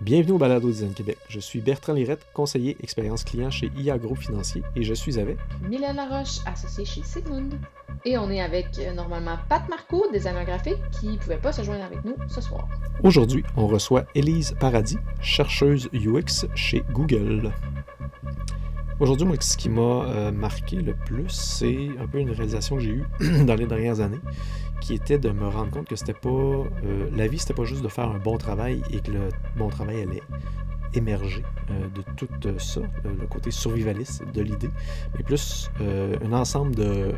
Bienvenue au Balado Design Québec. Je suis Bertrand Lirette, conseiller expérience client chez IA Financier et je suis avec Mylène Laroche, associée chez Sigmund. Et on est avec euh, normalement Pat Marco, designer graphique, qui ne pouvait pas se joindre avec nous ce soir. Aujourd'hui, on reçoit Élise Paradis, chercheuse UX chez Google. Aujourd'hui, moi, ce qui m'a euh, marqué le plus, c'est un peu une réalisation que j'ai eue dans les dernières années, qui était de me rendre compte que c'était pas. euh, la vie, c'était pas juste de faire un bon travail et que le bon travail allait émerger euh, de tout ça, le côté survivaliste de l'idée, mais plus un ensemble de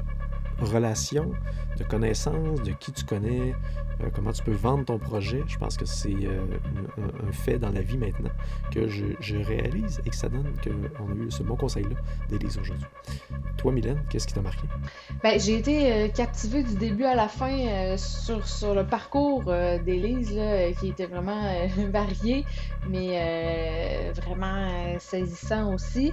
relations, de connaissances, de qui tu connais, euh, comment tu peux vendre ton projet. Je pense que c'est euh, un, fait dans la vie maintenant que je, je réalise et que ça donne qu'on a eu ce bon conseil-là d'Élise aujourd'hui. Toi, Mylène, qu'est-ce qui t'a marqué? Ben, j'ai été euh, captivée du début à la fin sur, sur le parcours d'Élise, qui était vraiment varié, mais vraiment saisissant aussi.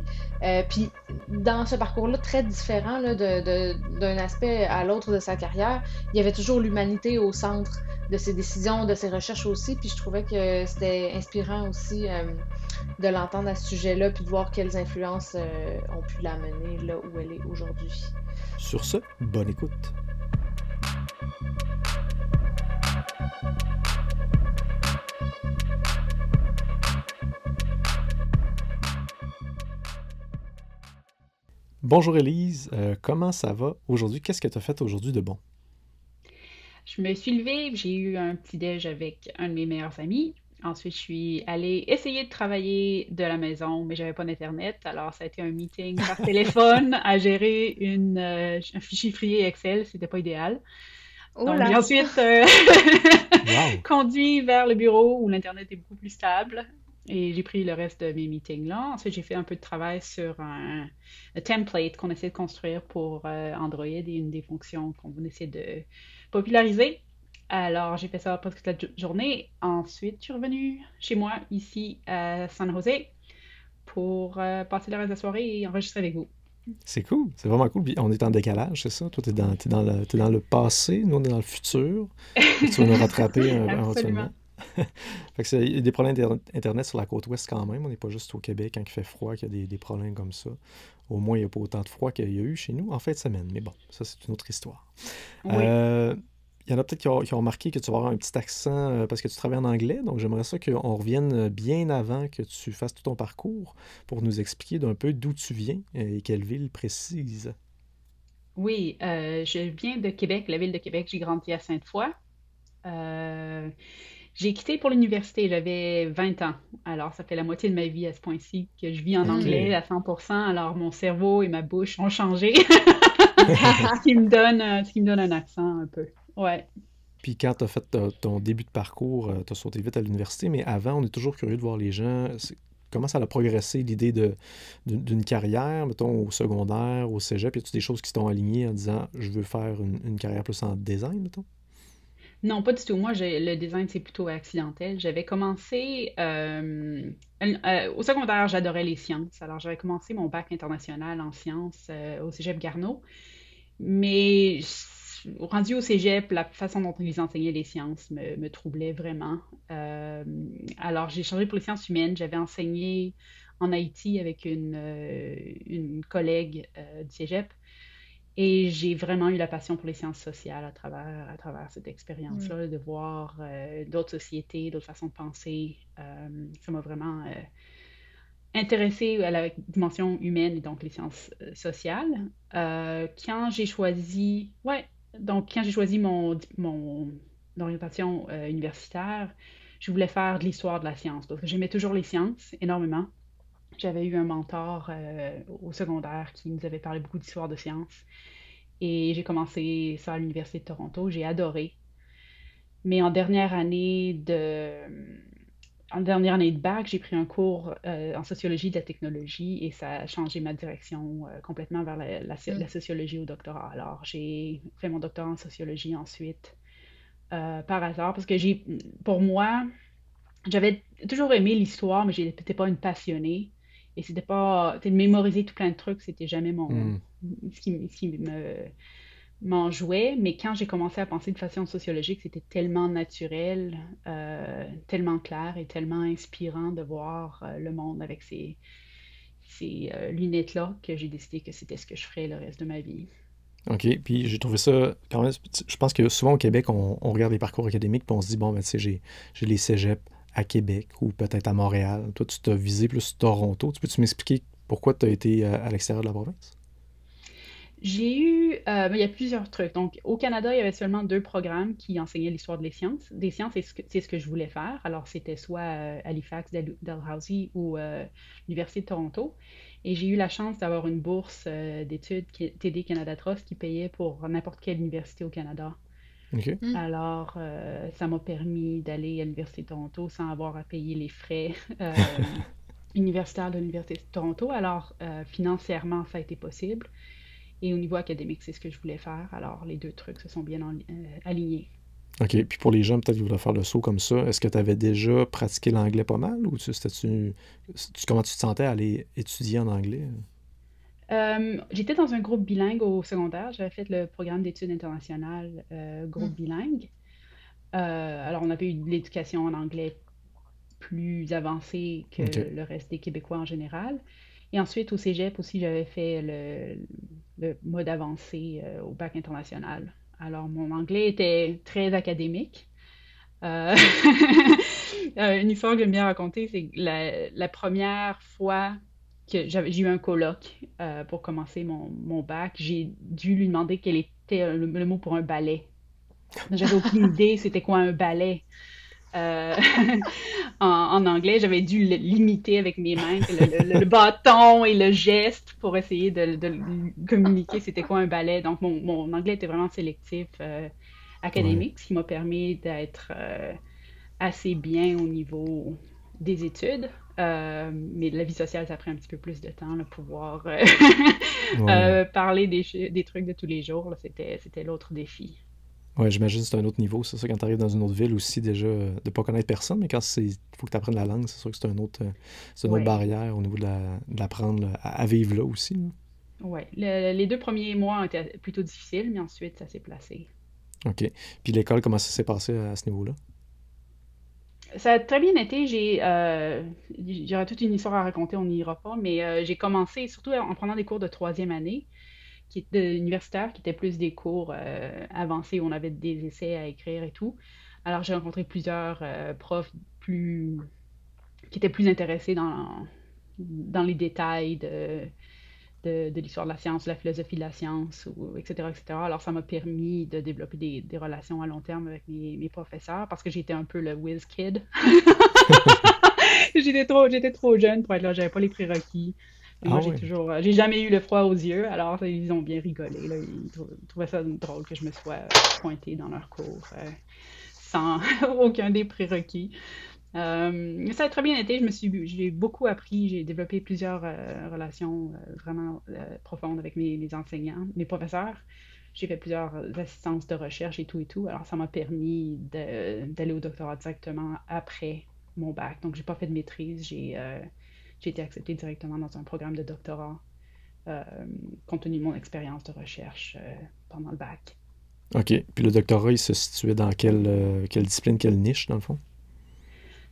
Puis dans ce parcours-là, très différent d'un aspect à l'autre de sa carrière, il y avait toujours l'humanité au centre de ses décisions, de ses recherches aussi. Puis je trouvais que c'était inspirant aussi euh, de l'entendre à ce sujet-là, puis de voir quelles influences euh, ont pu l'amener là où elle est aujourd'hui. Sur ce, bonne écoute. Bonjour Élise, Euh, comment ça va aujourd'hui? Qu'est-ce que tu as fait aujourd'hui de bon? Je me suis levée, j'ai eu un petit déj avec un de mes meilleurs amis. Ensuite, je suis allée essayer de travailler de la maison, mais j'avais pas d'internet. Alors, ça a été un meeting par téléphone à gérer une, euh, un fichier Excel. C'était pas idéal. Oh Donc, j'ai ensuite euh, Wow! conduit vers le bureau où l'internet est beaucoup plus stable. Et j'ai pris le reste de mes meetings là. Ensuite, j'ai fait un peu de travail sur un, un template qu'on essaie de construire pour euh, Android et une des fonctions qu'on essaie de populariser. Alors, j'ai fait ça presque toute la jo- journée. Ensuite, je suis revenue chez moi, ici à San Jose, pour euh, passer le reste de la soirée et enregistrer avec vous. C'est cool, c'est vraiment cool. Puis on est en décalage, c'est ça? Toi, t'es dans, t'es dans, le, t'es dans le passé, nous, on est dans le futur. Tu vas nous rattraper Absolument. éventuellement. il y a des problèmes d'inter- Internet sur la côte ouest quand même. On n'est pas juste au Québec quand il fait froid qu'il y a des, des problèmes comme ça. Au moins, il n'y a pas autant de froid qu'il y a eu chez nous en fin de semaine. Mais bon, ça, c'est une autre histoire. Oui. Euh, il y en a peut-être qui ont, qui ont remarqué que tu vas avoir un petit accent euh, parce que tu travailles en anglais. Donc, j'aimerais ça qu'on revienne bien avant que tu fasses tout ton parcours pour nous expliquer d'un peu d'où tu viens et quelle ville précise. Oui, euh, je viens de Québec, la ville de Québec. J'ai grandi à Sainte-Foy. Euh, j'ai quitté pour l'université, j'avais 20 ans. Alors, ça fait la moitié de ma vie à ce point-ci que je vis en anglais à 100%. Alors, mon cerveau et ma bouche ont changé, ce qui me donne, euh, ce qui me donne un accent un peu. Ouais. Puis quand tu as fait ton début de parcours, tu as sauté vite à l'université, mais avant, on est toujours curieux de voir les gens. Comment ça a progressé l'idée d'une carrière, mettons au secondaire, au cégep? Y a-tu des choses qui t'ont aligné en disant je veux faire une, une carrière plus en design, mettons? Non, pas du tout. Moi, le design, c'est plutôt accidentel. J'avais commencé euh, euh, au secondaire, j'adorais les sciences. Alors, j'avais commencé mon bac international en sciences euh, au Cégep Garneau. Mais rendu au Cégep, la façon dont ils enseignaient les sciences me, troublait vraiment. Alors, j'ai changé pour les sciences humaines. J'avais enseigné en Haïti avec une, une collègue du Cégep. Et j'ai vraiment eu la passion pour les sciences sociales à travers, à travers cette expérience-là, de voir euh, d'autres sociétés, d'autres façons de penser. Euh, ça m'a vraiment euh, intéressée à la dimension humaine et donc les sciences euh, sociales. Quand j'ai choisi, ouais, donc quand j'ai choisi mon, mon orientation universitaire, je voulais faire de l'histoire de la science parce que j'aimais toujours les sciences énormément. J'avais eu un mentor euh, au secondaire qui nous avait parlé beaucoup d'histoire de sciences. Et j'ai commencé ça à l'Université de Toronto. J'ai adoré. Mais en dernière année de, en dernière année de bac, j'ai pris un cours euh, en sociologie de la technologie et ça a changé ma direction euh, complètement vers la, la, Mm. la sociologie au doctorat. Alors, j'ai fait mon doctorat en sociologie ensuite euh, par hasard parce que j'ai, pour moi, j'avais toujours aimé l'histoire, mais j'étais pas une passionnée. Et c'était pas, de mémoriser tout plein de trucs, c'était jamais mon, Hmm. ce qui, ce qui me, m'en jouait, mais quand j'ai commencé à penser de façon sociologique, c'était tellement naturel, euh, tellement clair et tellement inspirant de voir euh, le monde avec ces, ces euh, lunettes-là que j'ai décidé que c'était ce que je ferais le reste de ma vie. OK. Puis j'ai trouvé ça quand même. Je pense que souvent au Québec, on, on regarde les parcours académiques puis on se dit, bon, ben, tu sais, j'ai j'ai les cégeps à Québec ou peut-être à Montréal. Toi, tu t'as visé plus Toronto. Tu peux-tu m'expliquer pourquoi tu as été à, à l'extérieur de la province? J'ai eu, euh, ben, il y a plusieurs trucs. Donc, au Canada, il y avait seulement deux programmes qui enseignaient l'histoire des sciences. Des sciences, c'est ce que, je voulais faire. Alors, c'était soit euh, Halifax, Dal- Dalhousie ou euh, l'Université de Toronto. Et j'ai eu la chance d'avoir une bourse euh, d'études TD Canada Trust qui payait pour n'importe quelle université au Canada. Mm. Alors, euh, ça m'a permis d'aller à l'Université de Toronto sans avoir à payer les frais euh, universitaires de l'Université de Toronto. Alors, euh, financièrement, ça a été possible. Et au niveau académique, c'est ce que je voulais faire. Alors, les deux trucs se sont bien en- euh, alignés. OK. Puis pour les gens, peut-être qui voudraient faire le saut comme ça, est-ce que tu avais déjà pratiqué l'anglais pas mal ou tu, c'était-tu, tu- comment tu te sentais à aller étudier en anglais? Euh, j'étais dans un groupe bilingue au secondaire. J'avais fait le programme d'études internationales, euh, groupe Mm. bilingue. Euh, alors, on avait eu de l'éducation en anglais plus avancée que le reste des Québécois en général. Et ensuite, au cégep aussi, j'avais fait le, le mode avancé au bac international. Alors, mon anglais était très académique. Euh, une histoire que j'aime bien raconter, c'est la, la première fois que j'avais, j'ai eu un colloque euh, pour commencer mon, mon bac, j'ai dû lui demander quel était le, le mot pour un balai. J'avais aucune idée c'était quoi un balai. Euh, en, en anglais, j'avais dû le- l'imiter avec mes mains, le, le- le bâton et le geste pour essayer de, communiquer c'était quoi un balai. Donc, mon, mon anglais était vraiment sélectif, euh, Ouais. académique, ce qui m'a permis d'être assez bien au niveau des études. Euh, mais la vie sociale, ça pris un petit peu plus de temps, là, pouvoir euh, Ouais. euh, parler des, des trucs de tous les jours, c'était, l'autre défi. Ouais, j'imagine que c'est un autre niveau. C'est ça, quand tu arrives dans une autre ville aussi, déjà, de pas connaître personne, mais quand c'est, faut que tu apprennes la langue, c'est sûr que c'est un autre, c'est une autre barrière au niveau de la, de l'apprendre à, vivre là aussi. Ouais. Le- les deux premiers mois ont été plutôt difficiles, mais ensuite, ça s'est placé. OK. Puis l'école, comment ça s'est passé à, ce niveau-là? Ça a très bien été. J'ai, euh, j'aurais toute une histoire à raconter, on n'y ira pas, mais euh, j'ai commencé surtout en prenant des cours de troisième année, qui étaient universitaires, qui étaient plus des cours euh, avancés où on avait des essais à écrire et tout. Alors j'ai rencontré plusieurs euh, profs plus qui étaient plus intéressés dans, dans les détails de, de, de l'histoire de la science, la philosophie de la science, ou, etc., etc. Alors, ça m'a permis de développer des, des relations à long terme avec mes, mes professeurs parce que j'étais un peu le whiz kid. j'étais trop, j'étais trop jeune pour être là, j'avais pas les prérequis. Et Ah moi, j'ai toujours, euh, j'ai jamais eu le froid aux yeux, alors ils ont bien rigolé. Là. Ils, trou- ils trouvaient ça drôle que je me sois pointée dans leur cours euh, sans aucun des prérequis. Euh, ça a très bien été. Je me suis, j'ai beaucoup appris. J'ai développé plusieurs euh, relations euh, vraiment profondes avec mes, enseignants, mes professeurs. J'ai fait plusieurs assistances de recherche et tout et tout. Alors, ça m'a permis d'aller au doctorat directement après mon bac. Donc, j'ai pas fait de maîtrise. J'ai été acceptée directement dans un programme de doctorat compte tenu de mon expérience de recherche pendant le bac. OK. Puis le doctorat, il se situait dans quelle, quelle discipline, quelle niche, dans le fond?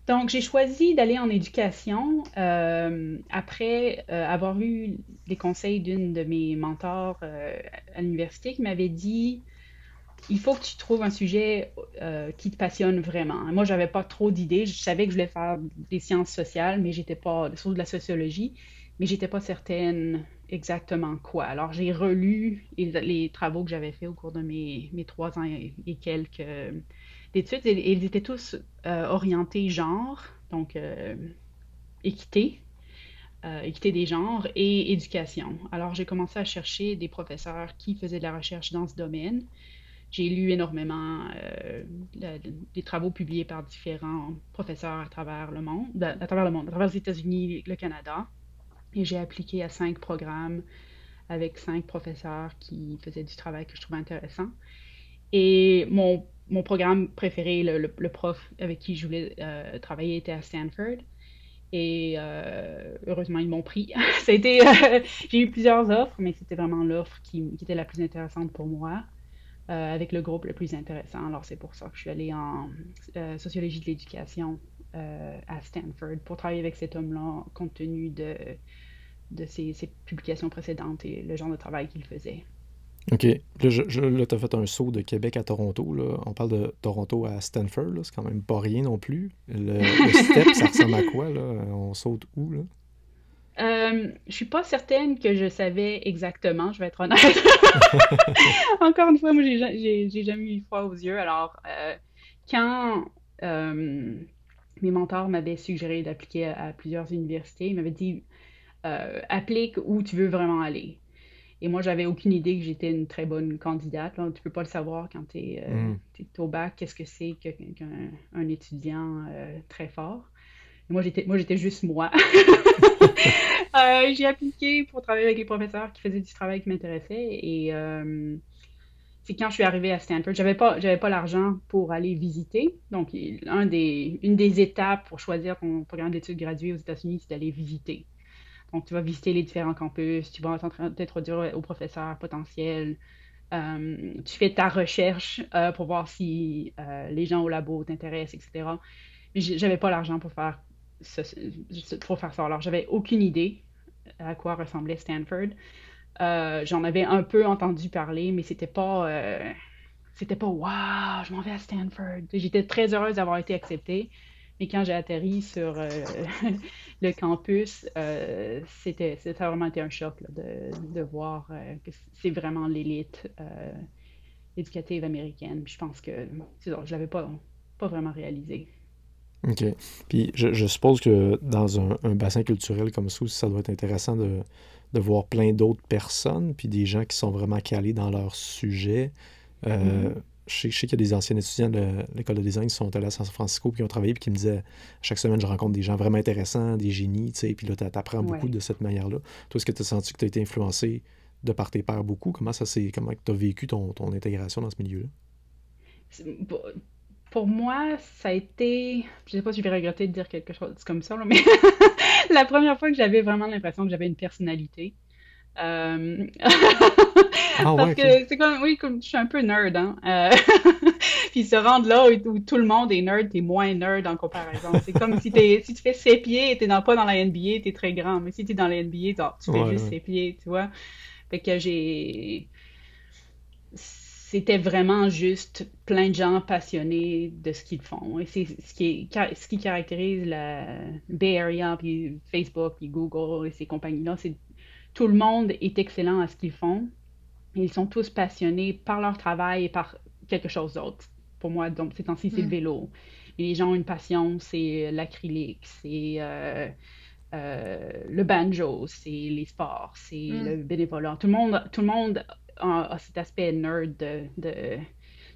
Donc, j'ai choisi d'aller en éducation euh, après euh, avoir eu les conseils d'une de mes mentors euh, à l'université qui m'avait dit, il faut que tu trouves un sujet qui te passionne vraiment. Moi, j'avais pas trop d'idées. Je savais que je voulais faire des sciences sociales, mais j'étais pas, surtout de la sociologie, mais j'étais pas certaine exactement quoi. Alors, j'ai relu les, travaux que j'avais faits au cours de mes, mes trois ans et, quelques d'études, et ils étaient tous euh, orientés genre, donc euh, équité, euh, équité des genres et éducation. Alors, j'ai commencé à chercher des professeurs qui faisaient de la recherche dans ce domaine. J'ai lu énormément des travaux publiés par différents professeurs à travers le monde, à travers le monde, à travers les États-Unis, le Canada. Et j'ai appliqué à cinq programmes avec cinq professeurs qui faisaient du travail que je trouvais intéressant. Et mon, mon programme préféré, le, le- prof avec qui je voulais euh, travailler était à Stanford. Et euh, heureusement, ils m'ont pris. Euh, j'ai eu plusieurs offres, mais c'était vraiment l'offre qui, était la plus intéressante pour moi. avec le groupe le plus intéressant. Alors, c'est pour ça que je suis allée en sociologie de l'éducation à Stanford pour travailler avec cet homme-là, compte tenu de ses, publications précédentes et le genre de travail qu'il faisait. OK. Là, tu as fait un saut de Québec à Toronto. Là. On parle de Toronto à Stanford. C'est quand même pas rien non plus. Le, step, ça ressemble à quoi? Là? On saute où? Là? Euh, je suis pas certaine que je savais exactement, je vais être honnête. Encore une fois, moi, j'ai jamais eu froid aux yeux. Alors, euh, quand euh, mes mentors m'avaient suggéré d'appliquer à, plusieurs universités, ils m'avaient dit applique où tu veux vraiment aller. Et moi, j'avais aucune idée que j'étais une très bonne candidate. Tu ne peux pas le savoir quand tu es, euh, mm. au bac, qu'est-ce que c'est qu'un étudiant euh, très fort. moi, j'étais juste moi. j'ai appliqué pour travailler avec les professeurs qui faisaient du travail qui m'intéressait. Et c'est quand je suis arrivée à Stanford, j'avais pas, j'avais pas l'argent pour aller visiter. Donc, un des, une des étapes pour choisir ton programme d'études graduées aux États-Unis, c'est d'aller visiter. Donc, tu vas visiter les différents campus, tu vas t'introduire aux professeurs potentiels. Euh, tu fais ta recherche euh, pour voir si euh, les gens au labo t'intéressent, etc. Mais j'avais pas l'argent pour faire pour faire ça. Alors, j'avais aucune idée à quoi ressemblait Stanford. J'en avais un peu entendu parler, mais c'était pas c'était pas waouh, je m'en vais à Stanford. J'étais très heureuse d'avoir été acceptée. Mais quand j'ai atterri sur euh, le campus, euh, c'était, ça a vraiment été un choc de, de, voir euh, que c'est vraiment l'élite éducative américaine. je pense que je ne l'avais pas, pas vraiment réalisé. OK. Puis je, je suppose que dans un, un, bassin culturel comme ça, ça doit être intéressant de, de voir plein d'autres personnes, puis des gens qui sont vraiment calés dans leur sujet. Mm-hmm je sais, qu'il y a des anciens étudiants de l'école de design qui sont allés à San Francisco qui ont travaillé puis qui me disaient chaque semaine, je rencontre des gens vraiment intéressants, des génies, tu sais, puis là, tu apprends beaucoup de cette manière-là. Toi, est-ce que tu as senti que tu as été influencé de par tes pairs beaucoup? Comment ça s'est, comment tu as vécu ton, ton, intégration dans ce milieu-là? Pour moi, ça a été, je sais pas si je vais regretter de dire quelque chose comme ça, mais la première fois que j'avais vraiment l'impression que j'avais une personnalité. Euh, ah, Parce que c'est comme, oui, comme je suis un peu nerd, hein. Euh... Puis se rendre là où, tout le monde est nerd, t'es moins nerd en comparaison. C'est comme si, es, si tu fais ses pieds et t'es pas dans la NBA, t'es très grand. Mais si t'es dans la NBA, tu fais juste ses pieds, tu vois. Fait que j'ai. C'était vraiment juste plein de gens passionnés de ce qu'ils font. Et c'est ce qui, ce qui caractérise la Bay Area, puis Facebook, puis Google et ces compagnies-là, c'est tout le monde est excellent à ce qu'ils font. Ils sont tous passionnés par leur travail et par quelque chose d'autre. Pour moi, donc, ces temps-ci, c'est le mm. vélo. les gens ont une passion, c'est l'acrylique, c'est euh, euh, le banjo, c'est les sports, c'est mm. le bénévolat. Tout le monde, tout le monde a, cet aspect nerd de,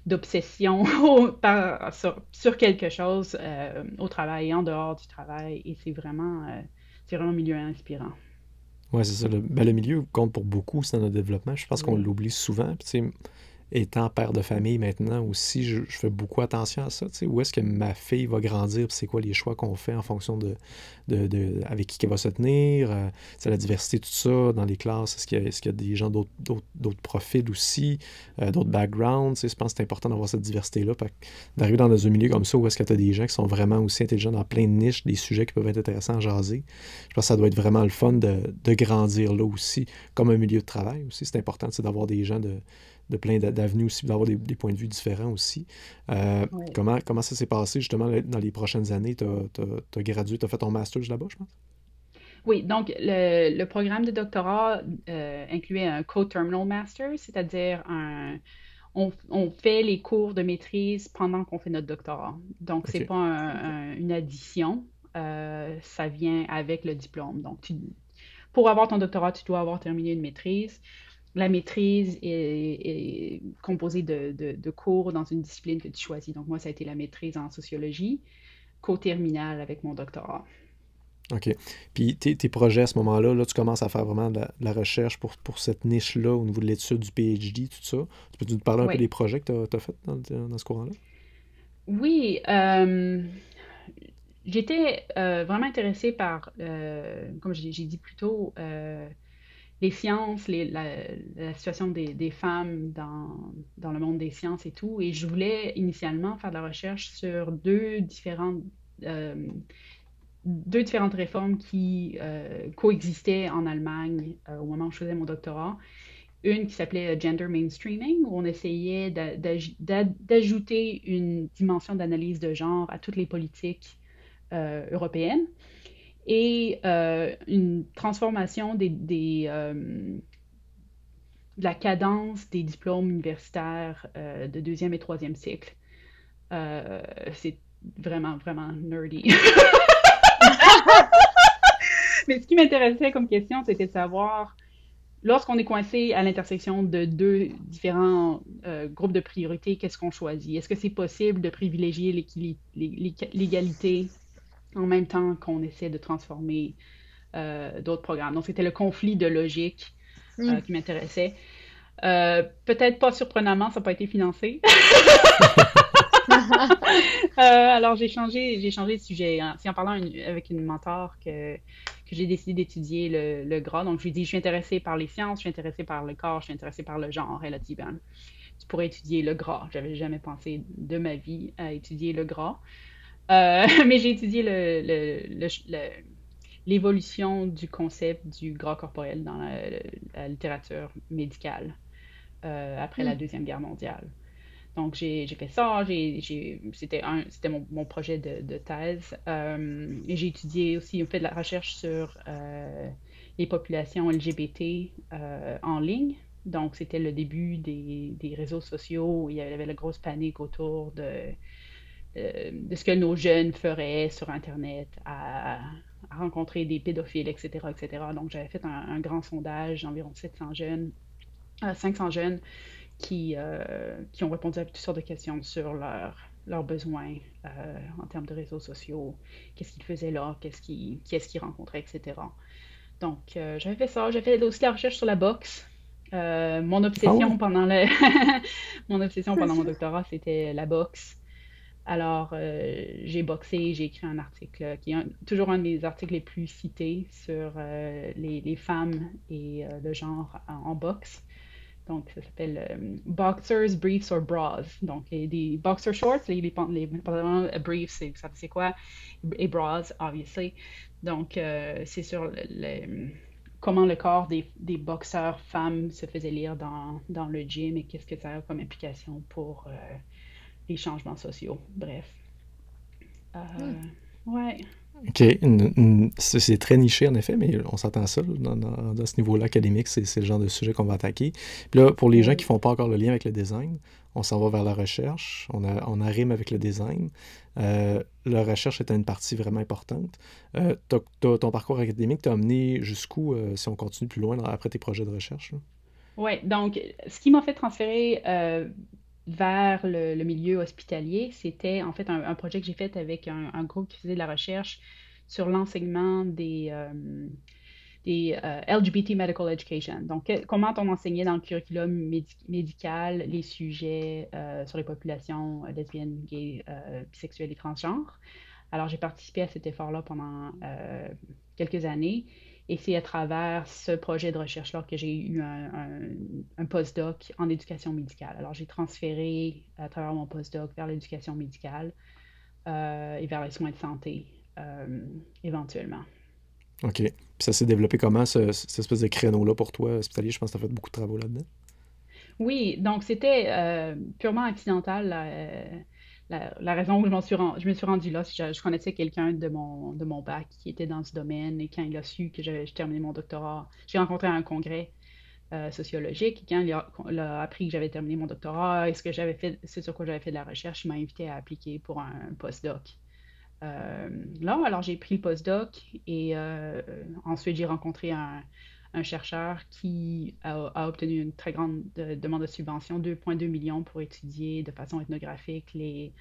d'obsession sur, sur, quelque chose euh, au travail et en dehors du travail. Et c'est vraiment, c'est vraiment un milieu inspirant. Oui, c'est ça. Le, ben, le milieu compte pour beaucoup dans notre développement. Je pense qu'on l'oublie souvent. Puis, étant père de famille maintenant aussi, je, fais beaucoup attention à ça. Où est-ce que ma fille va grandir, c'est quoi les choix qu'on fait en fonction de, de, avec qui elle va se tenir, euh, c'est la diversité, tout ça, dans les classes, est-ce qu'il y, y, a des gens d'autres profils aussi, euh, d'autres backgrounds, je pense que c'est important d'avoir cette diversité-là, d'arriver dans un milieu comme ça où est-ce que tu as des gens qui sont vraiment aussi intelligents dans plein de niches, des sujets qui peuvent être intéressants à jaser, je pense que ça doit être vraiment le fun de, de grandir là aussi, comme un milieu de travail aussi, c'est important d'avoir des gens de de plein d'avenues aussi, d'avoir des, points de vue différents aussi. Euh, comment, comment ça s'est passé justement dans les prochaines années? Tu as, gradué, tu as fait ton master là-bas, je pense? Oui, donc le, programme de doctorat euh, incluait un co-terminal master, c'est-à-dire un, on, fait les cours de maîtrise pendant qu'on fait notre doctorat. Donc, c'est pas une addition, euh, ça vient avec le diplôme. Donc, pour avoir ton doctorat, tu dois avoir terminé une maîtrise la maîtrise est, composée de, cours dans une discipline que tu choisis. Donc, moi, ça a été la maîtrise en sociologie, co-terminale avec mon doctorat. OK. Puis tes, projets à ce moment-là, là, tu commences à faire vraiment de la, recherche pour, pour cette niche-là au niveau de l'étude du PhD, tout ça. Tu peux nous parler un peu des projets que tu as, faits dans, ce courant-là? Oui. Euh, j'étais euh, vraiment intéressée par, euh, comme j'ai dit plus tôt, les sciences, la, situation des, femmes dans, le monde des sciences et tout. Et je voulais initialement faire de la recherche sur deux différentes, euh, deux différentes réformes qui euh, coexistaient en Allemagne euh, au moment où je faisais mon doctorat. Une qui s'appelait Gender Mainstreaming, où on essayait d'ajouter une dimension d'analyse de genre à toutes les politiques européennes et euh, une transformation des, euh, de la cadence des diplômes universitaires euh, de deuxième et troisième cycle. c'est vraiment, vraiment nerdy. Mais ce qui m'intéressait comme question, c'était de savoir, lorsqu'on est coincé à l'intersection de deux différents groupes de priorités, qu'est-ce qu'on choisit? Est-ce que c'est possible de privilégier l'égalité en même temps qu'on essaie de transformer euh, d'autres programmes. Donc, c'était le conflit de logique euh, mm. qui m'intéressait. Euh, peut-être pas surprenamment, ça n'a pas été financé. alors, j'ai changé, j'ai changé de sujet. C'est en parlant avec une mentor que, que j'ai décidé d'étudier le, le, gras. Donc, je lui ai dit, je suis intéressée par les sciences, je suis intéressée par le corps, je suis intéressée par le genre. Elle a dit, ben, tu pourrais étudier le gras. J'avais jamais pensé de ma vie à étudier le gras. Euh, mais j'ai étudié l'évolution du concept du gras corporel dans la, littérature médicale euh, après la hmm. Deuxième Guerre mondiale. Donc, j'ai fait ça. C'était mon, mon, projet de, thèse. Euh, j'ai étudié aussi, on fait de la recherche sur les populations LGBT en ligne. Donc, c'était le début des, des, réseaux sociaux. Il y avait la grosse panique autour de euh, de ce que nos jeunes feraient sur Internet, à, rencontrer des pédophiles, etc. etc. Donc, j'avais fait un, grand sondage, environ 700 jeunes, 500 euh, jeunes, qui, euh, qui ont répondu à toutes sortes de questions sur leurs besoins en termes de réseaux sociaux, qu'est-ce qu'ils faisaient là, qu'est-ce qu'ils rencontraient, etc. Donc, j'avais fait ça. J'avais fait aussi la recherche sur la boxe. mon obsession ah pendant le mon obsession pendant mon doctorat, c'était la boxe. Alors, euh, j'ai boxé, j'ai écrit un article qui est toujours un des articles les plus cités sur euh, les, femmes et euh, le genre en, boxe. Donc, ça s'appelle Boxers, Briefs or Bras. Donc, des boxer shorts, les, les, les briefs, c'est quoi? Et bras, obviously. Donc, c'est sur le, comment le corps des, des, boxeurs femmes se faisait lire dans, dans le gym et qu'est-ce que ça a comme implication pour les changements sociaux. Bref. Euh, ouais. OK. C'est très niché, en effet, mais on s'attend à ça dans, ce niveau-là académique. C'est le genre de sujet qu'on va attaquer. Puis là, pour les gens qui ne font pas encore le lien avec le design, on s'en va vers la recherche. On, a, on arrive avec le design. Euh, la recherche est une partie vraiment importante. Euh, ton parcours académique t'a amené jusqu'où, si on continue plus loin après tes projets de recherche? Oui, donc ce qui m'a fait transférer vers le, milieu hospitalier, c'était en fait un, projet que j'ai fait avec un, groupe qui faisait de la recherche sur l'enseignement des, euh, euh, LGBT Medical Education. Donc, comment on enseignait dans le curriculum médical les sujets euh, sur les populations lesbiennes, gays, bisexuelles et transgenres. Alors, j'ai participé à cet effort-là pendant quelques années. Et c'est à travers ce projet de recherche-là que j'ai eu un, un, postdoc en éducation médicale. Alors, j'ai transféré à travers mon postdoc vers l'éducation médicale euh, et vers les soins de santé euh, éventuellement. OK. Puis ça s'est développé comment, ce, cette espèce de créneau-là pour toi, hospitalier? Je pense que tu as fait beaucoup de travaux là-dedans. Oui, donc c'était euh, purement accidental la, raison où je, me suis rendue là, je, connaissais quelqu'un de mon, de mon bac qui était dans ce domaine et quand il a su que j'avais terminé mon doctorat, j'ai rencontré un congrès euh, sociologique et quand il a, appris que j'avais terminé mon doctorat et ce que j'avais fait, c'est sur quoi j'avais fait de la recherche, il m'a invité à appliquer pour un, postdoc. Euh, là, alors j'ai pris le postdoc et euh, ensuite j'ai rencontré un, un chercheur qui a, obtenu une très grande demande de subvention, 2,2 millions pour étudier de façon ethnographique les,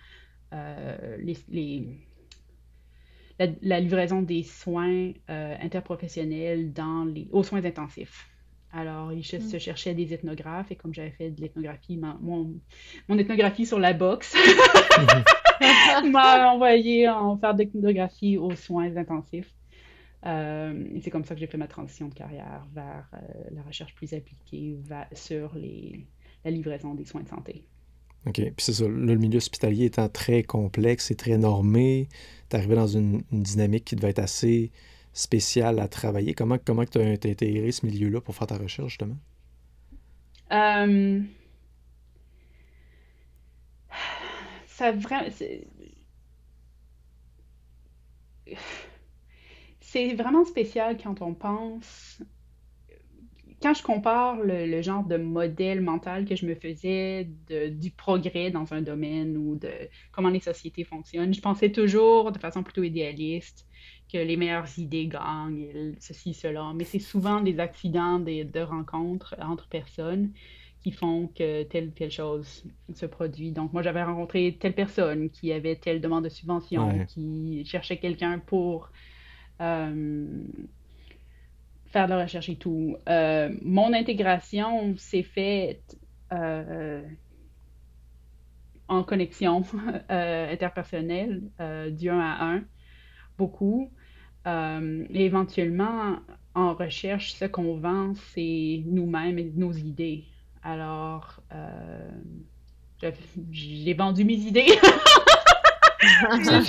euh, les, la, livraison des soins euh, interprofessionnels dans les, aux soins intensifs. Alors, il se cherchait des ethnographes et comme j'avais fait de l'ethnographie, mon, mon, ethnographie sur la boxe m'a envoyé en faire de l'ethnographie aux soins intensifs. Et c'est comme ça que j'ai fait ma transition de carrière vers la recherche plus appliquée sur les, la livraison des soins de santé. OK. Puis c'est ça, le milieu hospitalier étant très complexe et très normé, tu arrivé dans une, dynamique qui devait être assez spéciale à travailler. Comment comment tu as, intégré ce milieu-là pour faire ta recherche, justement? Euh, ça vraiment. C'est vraiment spécial quand on pense quand je compare le, genre de modèle mental que je me faisais du progrès dans un domaine ou de comment les sociétés fonctionnent, je pensais toujours de façon plutôt idéaliste que les meilleures idées gagnent, ceci, cela. Mais c'est souvent des accidents de rencontres entre personnes qui font que telle telle chose se produit. Donc moi j'avais rencontré telle personne qui avait telle demande de subvention, qui cherchait quelqu'un pour faire de la recherche et tout. Euh, mon intégration s'est faite euh, en connexion euh, interpersonnelle, du 1 à 1, beaucoup. et éventuellement, en recherche, ce qu'on vend, c'est nous-mêmes et nos idées. Alors, j'ai vendu mes idées. ça.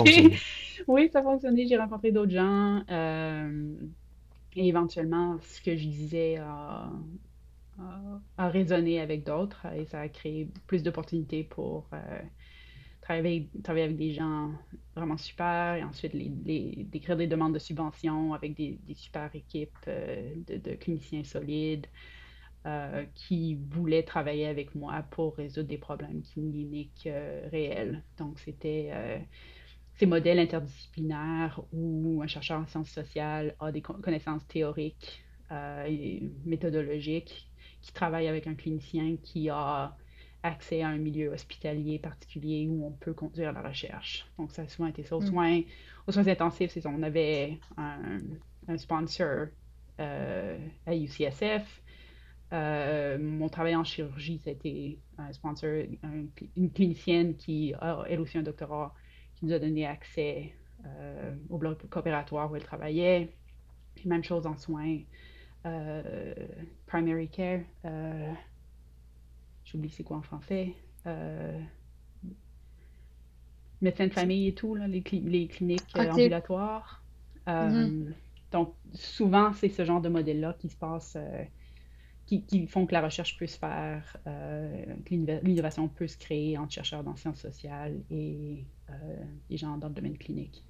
Oui, ça a fonctionné. J'ai rencontré d'autres gens. Et éventuellement, ce que je disais a, résonné avec d'autres et ça a créé plus d'opportunités pour euh, travailler, travailler avec des gens vraiment super et ensuite les, les, d'écrire des demandes de subventions avec des, des super équipes euh, de, de, cliniciens solides euh, qui voulaient travailler avec moi pour résoudre des problèmes cliniques réels. Donc, c'était ces modèles interdisciplinaires où un chercheur en sciences sociales a des connaissances théoriques euh, et méthodologiques, qui travaille avec un clinicien qui a accès à un milieu hospitalier particulier où on peut conduire la recherche. Donc, ça a souvent été ça. Aux, mm. soins, aux soins intensifs, c'est on avait un, sponsor euh, à UCSF. Euh, mon travail en chirurgie, c'était un sponsor, une clinicienne qui a elle aussi un doctorat nous a donné accès euh, au bloc coopératoire où elle travaillait. même chose en soins, euh, primary care. J'oublie c'est quoi en français. médecin de famille et tout, là, les, les, cliniques ambulatoires. Mm-hmm. Donc, souvent, c'est ce genre de modèle-là qui se passe qui, font que la recherche peut se faire, euh, que l'innovation peut se créer entre chercheurs dans sciences sociales et euh, les gens dans le domaine clinique.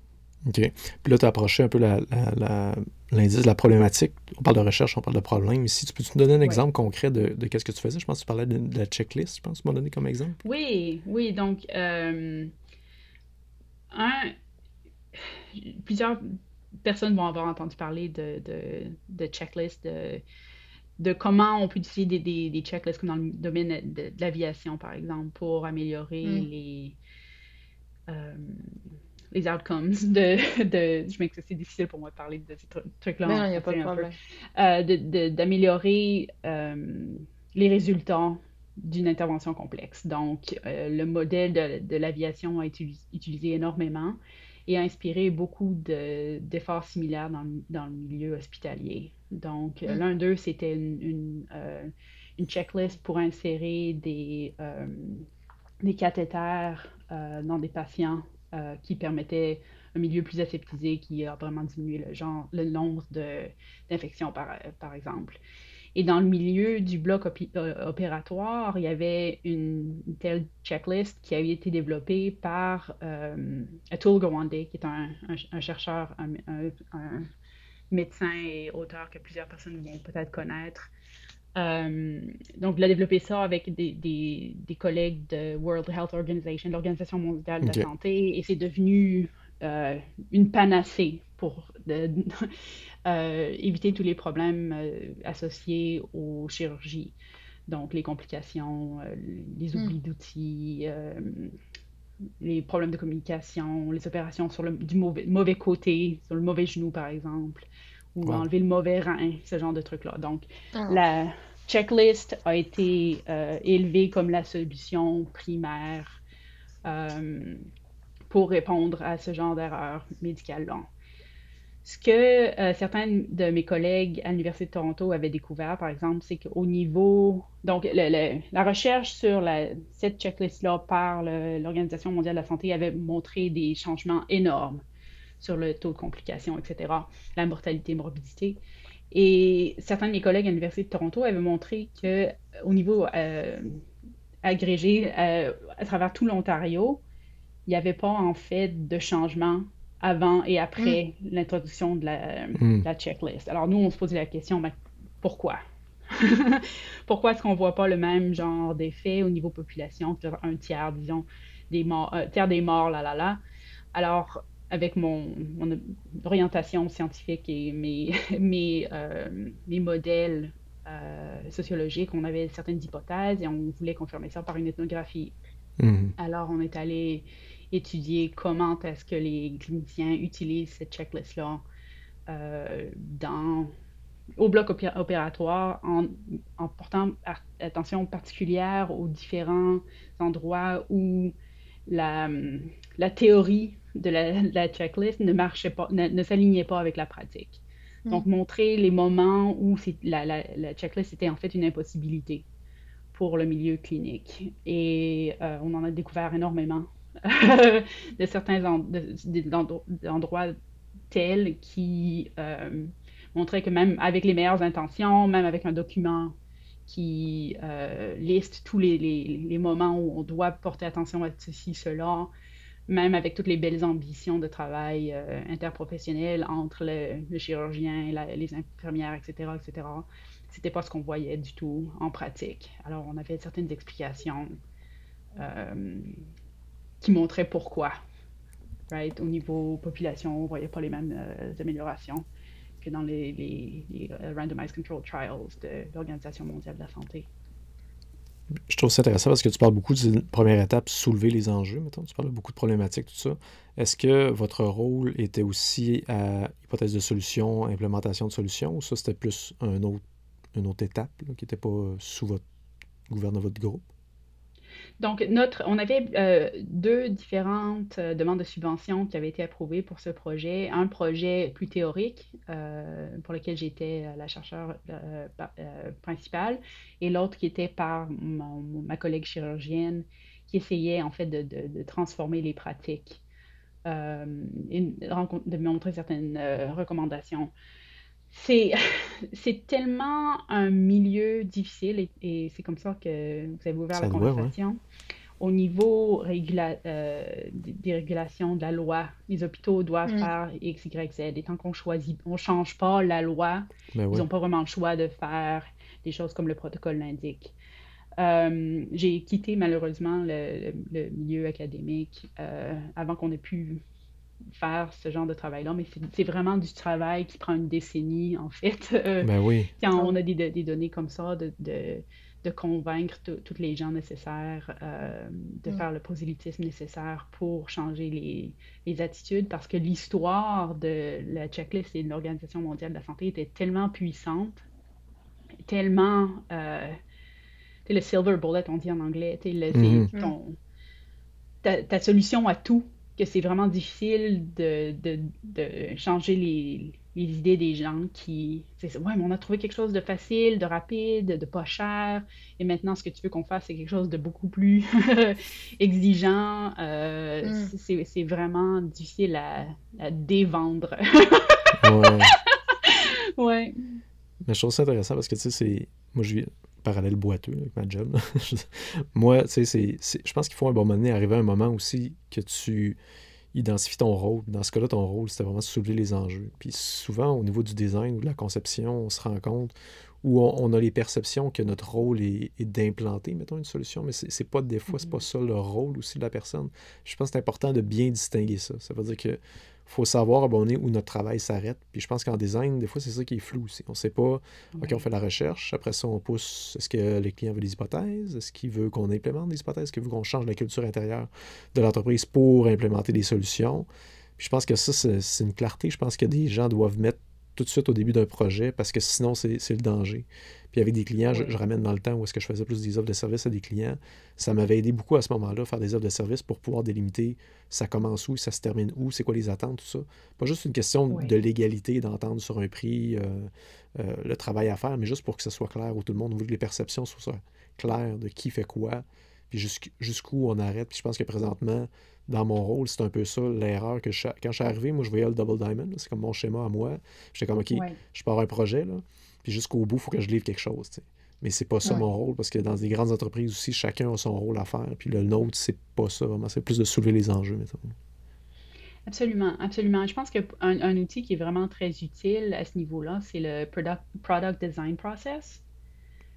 OK. Puis là, tu as approché un peu l'indice de la problématique. On parle de recherche, on parle de problème. Ici, tu peux nous donner un exemple concret de, de qu'est-ce que tu faisais? Je pense que tu parlais de, la checklist, je pense, tu m'as donné comme exemple. Oui, oui. Donc, euh, un, plusieurs personnes vont avoir entendu parler de, de, de checklist, de de comment on peut utiliser des, des, des, checklists comme dans le domaine de, l'aviation, par exemple, pour améliorer mm. les, euh, les outcomes de, de je m'excuse, c'est difficile pour moi de parler de ces trucs-là. Non, il n'y a pas de problème. Euh, d'améliorer euh, les résultats d'une intervention complexe. Donc, le modèle de, de l'aviation a été utilisé énormément et a inspiré beaucoup d'efforts similaires dans, dans, le milieu hospitalier. Donc, mm. l'un d'eux, c'était une, euh, une, checklist pour insérer des, euh, des cathéters euh, dans des patients qui permettaient un milieu plus aseptisé, qui a vraiment diminué le, genre, le nombre d'infections, par, par exemple. Et dans le milieu du bloc euh, opératoire, il y avait une, telle checklist qui avait été développée par euh, Atul Gawande, qui est un, chercheur, un, médecin et auteur que plusieurs personnes vont peut-être connaître. Euh, donc, il a développé ça avec des, des, collègues de World Health Organization, l'Organisation mondiale de la santé, et c'est devenu euh, une panacée pour euh, éviter tous les problèmes euh, associés aux chirurgies. Donc, les complications, les hmm. oublis d'outils, les problèmes de communication, les opérations sur le du mauvais, mauvais, côté, sur le mauvais genou, par exemple, ou enlever le mauvais rein, ce genre de trucs-là. Donc, ah. la checklist a été élevée comme la solution primaire pour répondre à ce genre d'erreur médicale-là. Ce que euh, certains de mes collègues à l'Université de Toronto avaient découvert, par exemple, c'est qu'au niveau... Donc, la recherche sur cette checklist-là par l'Organisation mondiale de la santé avait montré des changements énormes sur le taux de complications, etc., la mortalité, morbidité. Et certains de mes collègues à l'Université de Toronto avaient montré qu'au niveau euh, agrégé, euh, à travers tout l'Ontario, il n'y avait pas en fait de changement avant et après mm. l'introduction de mm. la, checklist. Alors nous, on se posait la question, ben, pourquoi? pourquoi est-ce qu'on ne voit pas le même genre d'effet au niveau population, un tiers, disons, des morts, un tiers des morts, là, là, là? Alors, avec mon, orientation scientifique et mes, mes, euh, mes modèles euh, sociologiques, on avait certaines hypothèses et on voulait confirmer ça par une ethnographie. Mm. Alors, on est allé étudier comment est-ce que les cliniciens utilisent cette checklist-là euh, dans, au bloc opératoire en, en, portant attention particulière aux différents endroits où la, la théorie de la, checklist ne marchait pas, ne, s'alignait pas avec la pratique. Hmm. Donc, montrer les moments où la, la, la, checklist était en fait une impossibilité pour le milieu clinique. Et euh, on en a découvert énormément de certains endroits tels qui euh, montraient que même avec les meilleures intentions, même avec un document qui euh, liste tous les, moments où on doit porter attention à ceci, cela, même avec toutes les belles ambitions de travail euh, interprofessionnel entre le, chirurgien, les infirmières, etc., etc., c'était pas ce qu'on voyait du tout en pratique. Alors, on avait certaines explications qui montrait pourquoi. Right? Au niveau population, on ne voyait pas les mêmes euh, améliorations que dans les, euh, randomized control trials de l'Organisation mondiale de la santé. Je trouve ça intéressant parce que tu parles beaucoup de première étape, soulever les enjeux, mettons. Tu parles beaucoup de problématiques, tout ça. Est-ce que votre rôle était aussi à hypothèse de solution, implémentation de solution, ou ça, c'était plus une autre étape qui n'était pas sous votre gouverne votre groupe? Donc, notre, on avait euh, deux différentes euh, demandes de subvention qui avaient été approuvées pour ce projet. Un projet plus théorique, euh, pour lequel j'étais la chercheure principale, et l'autre qui était par ma collègue chirurgienne qui essayait en fait de, transformer les pratiques, et de montrer certaines recommandations c'est, c'est tellement un milieu difficile et, c'est comme ça que vous avez ouvert la conversation. Au niveau régula, euh, des régulations de la loi, les hôpitaux doivent mm. faire X, Y, Z. Et tant qu'on choisit, on change pas la loi, ben ils n'ont pas vraiment le choix de faire des choses comme le protocole l'indique. Euh, j'ai quitté malheureusement le, milieu académique euh, avant qu'on ait pu faire ce genre de travail-là, mais c'est vraiment du travail qui prend une décennie, en fait. Euh, ben oui. Quand on a des, des, données comme ça, de, de, de convaincre tous les gens nécessaires, euh, de mm. faire le prosélytisme nécessaire pour changer les, les attitudes, parce que l'histoire de la checklist et de l'Organisation mondiale de la santé était tellement puissante, tellement... Euh, le silver bullet, on dit en anglais, ton... Ta, ta, solution à tout que c'est vraiment difficile de, de, de changer les, les, idées des gens qui. Ouais, mais on a trouvé quelque chose de facile, de rapide, de pas cher, et maintenant ce que tu veux qu'on fasse, c'est quelque chose de beaucoup plus exigeant. Euh, mm. C'est vraiment difficile à, à dévendre. ouais. ouais. Mais je trouve ça intéressant parce que tu sais, c'est. Moi, je vis parallèle boiteux avec ma job. Moi, tu sais, je pense qu'il faut à un bon moment arriver à un moment aussi que tu identifies ton rôle. Dans ce cas-là, ton rôle, c'était vraiment de soulever les enjeux. Puis souvent, au niveau du design ou de la conception, on se rend compte où on, a les perceptions que notre rôle est, d'implanter, mettons, une solution, mais c'est pas des fois, c'est pas mm-hmm. ça le rôle aussi de la personne. Je pense que c'est important de bien distinguer ça. Ça veut dire que faut savoir abonner où notre travail s'arrête. Puis je pense qu'en design, des fois, c'est ça qui est flou aussi. On ne sait pas, OK, on fait la recherche, après ça, on pousse, est-ce que les clients veulent des hypothèses? Est-ce qu'ils veulent qu'on implémente des hypothèses? Est-ce qu'ils veulent qu'on change la culture intérieure de l'entreprise pour implémenter des solutions? Puis je pense que ça, c'est une clarté. Je pense que des gens doivent mettre tout de suite au début d'un projet parce que sinon, c'est le danger. Puis avec des clients, je, ramène dans le temps où est-ce que je faisais plus des offres de services à des clients. Ça m'avait aidé beaucoup à ce moment-là, faire des offres de services pour pouvoir délimiter ça commence où, ça se termine où, c'est quoi les attentes, tout ça. Pas juste une question de légalité, d'entendre sur un prix euh, euh, le travail à faire, mais juste pour que ce soit clair où tout le monde, veut que les perceptions soient claires de qui fait quoi, puis jusqu'où on arrête. Puis je pense que présentement, dans mon rôle, c'est un peu ça l'erreur que je, quand je suis arrivé, moi je voyais le double diamond, c'est comme mon schéma à moi. J'étais comme OK, je pars un projet, là, puis jusqu'au bout, il faut que je livre quelque chose. Mais Mais c'est pas ça mon rôle, parce que dans des grandes entreprises aussi, chacun a son rôle à faire. Puis le nôtre, c'est pas ça vraiment. C'est plus de soulever les enjeux, mettons. Absolument, absolument. Je pense qu'un un outil qui est vraiment très utile à ce niveau-là, c'est le product, product design process.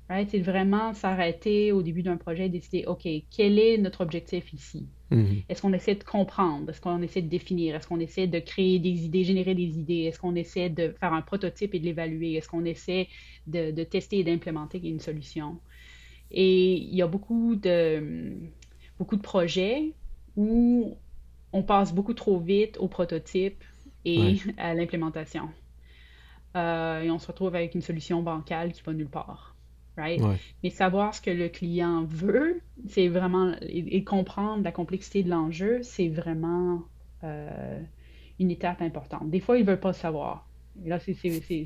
C'est vraiment s'arrêter au début d'un projet et décider, OK, quel est notre objectif ici? Mm-hmm. Est-ce qu'on essaie de comprendre? Est-ce qu'on essaie de définir? Est-ce qu'on essaie de créer des idées, générer des idées? Est-ce qu'on essaie de faire un prototype et de l'évaluer? Est-ce qu'on essaie de, de, tester et d'implémenter une solution? Et il y a beaucoup de, beaucoup de projets où on passe beaucoup trop vite au prototype et à l'implémentation. Euh, et on se retrouve avec une solution bancale qui va nulle part right? Mais savoir ce que le client veut, c'est vraiment, et, comprendre la complexité de l'enjeu, c'est vraiment euh, une étape importante. Des fois, ils ne veulent pas savoir. Et là, c'est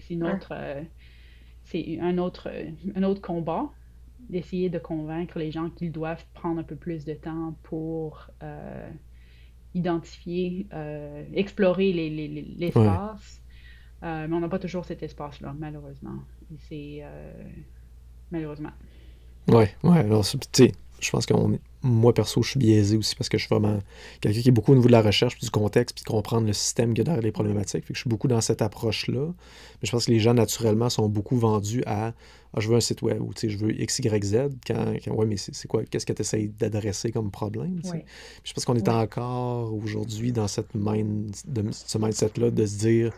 une autre, euh, c'est un autre, un autre combat d'essayer de convaincre les gens qu'ils doivent prendre un peu plus de temps pour euh, identifier, explorer l'espace. Les, mais on n'a pas toujours cet espace-là, malheureusement. C'est malheureusement. Oui, ouais. Alors, tu sais, je pense que moi, perso, je suis biaisé aussi parce que je suis vraiment quelqu'un qui est beaucoup au niveau de la recherche, puis du contexte, puis de comprendre le système qui a derrière les problématiques. Fait que je suis beaucoup dans cette approche-là. Mais je pense que les gens, naturellement, sont beaucoup vendus à ah, je veux un site web ou je veux X, Y, Z. Quand, quand ouais, mais c'est quoi Qu'est-ce que tu essaies d'adresser comme problème Je pense qu'on est encore aujourd'hui dans cette mind, de, ce mindset-là de se dire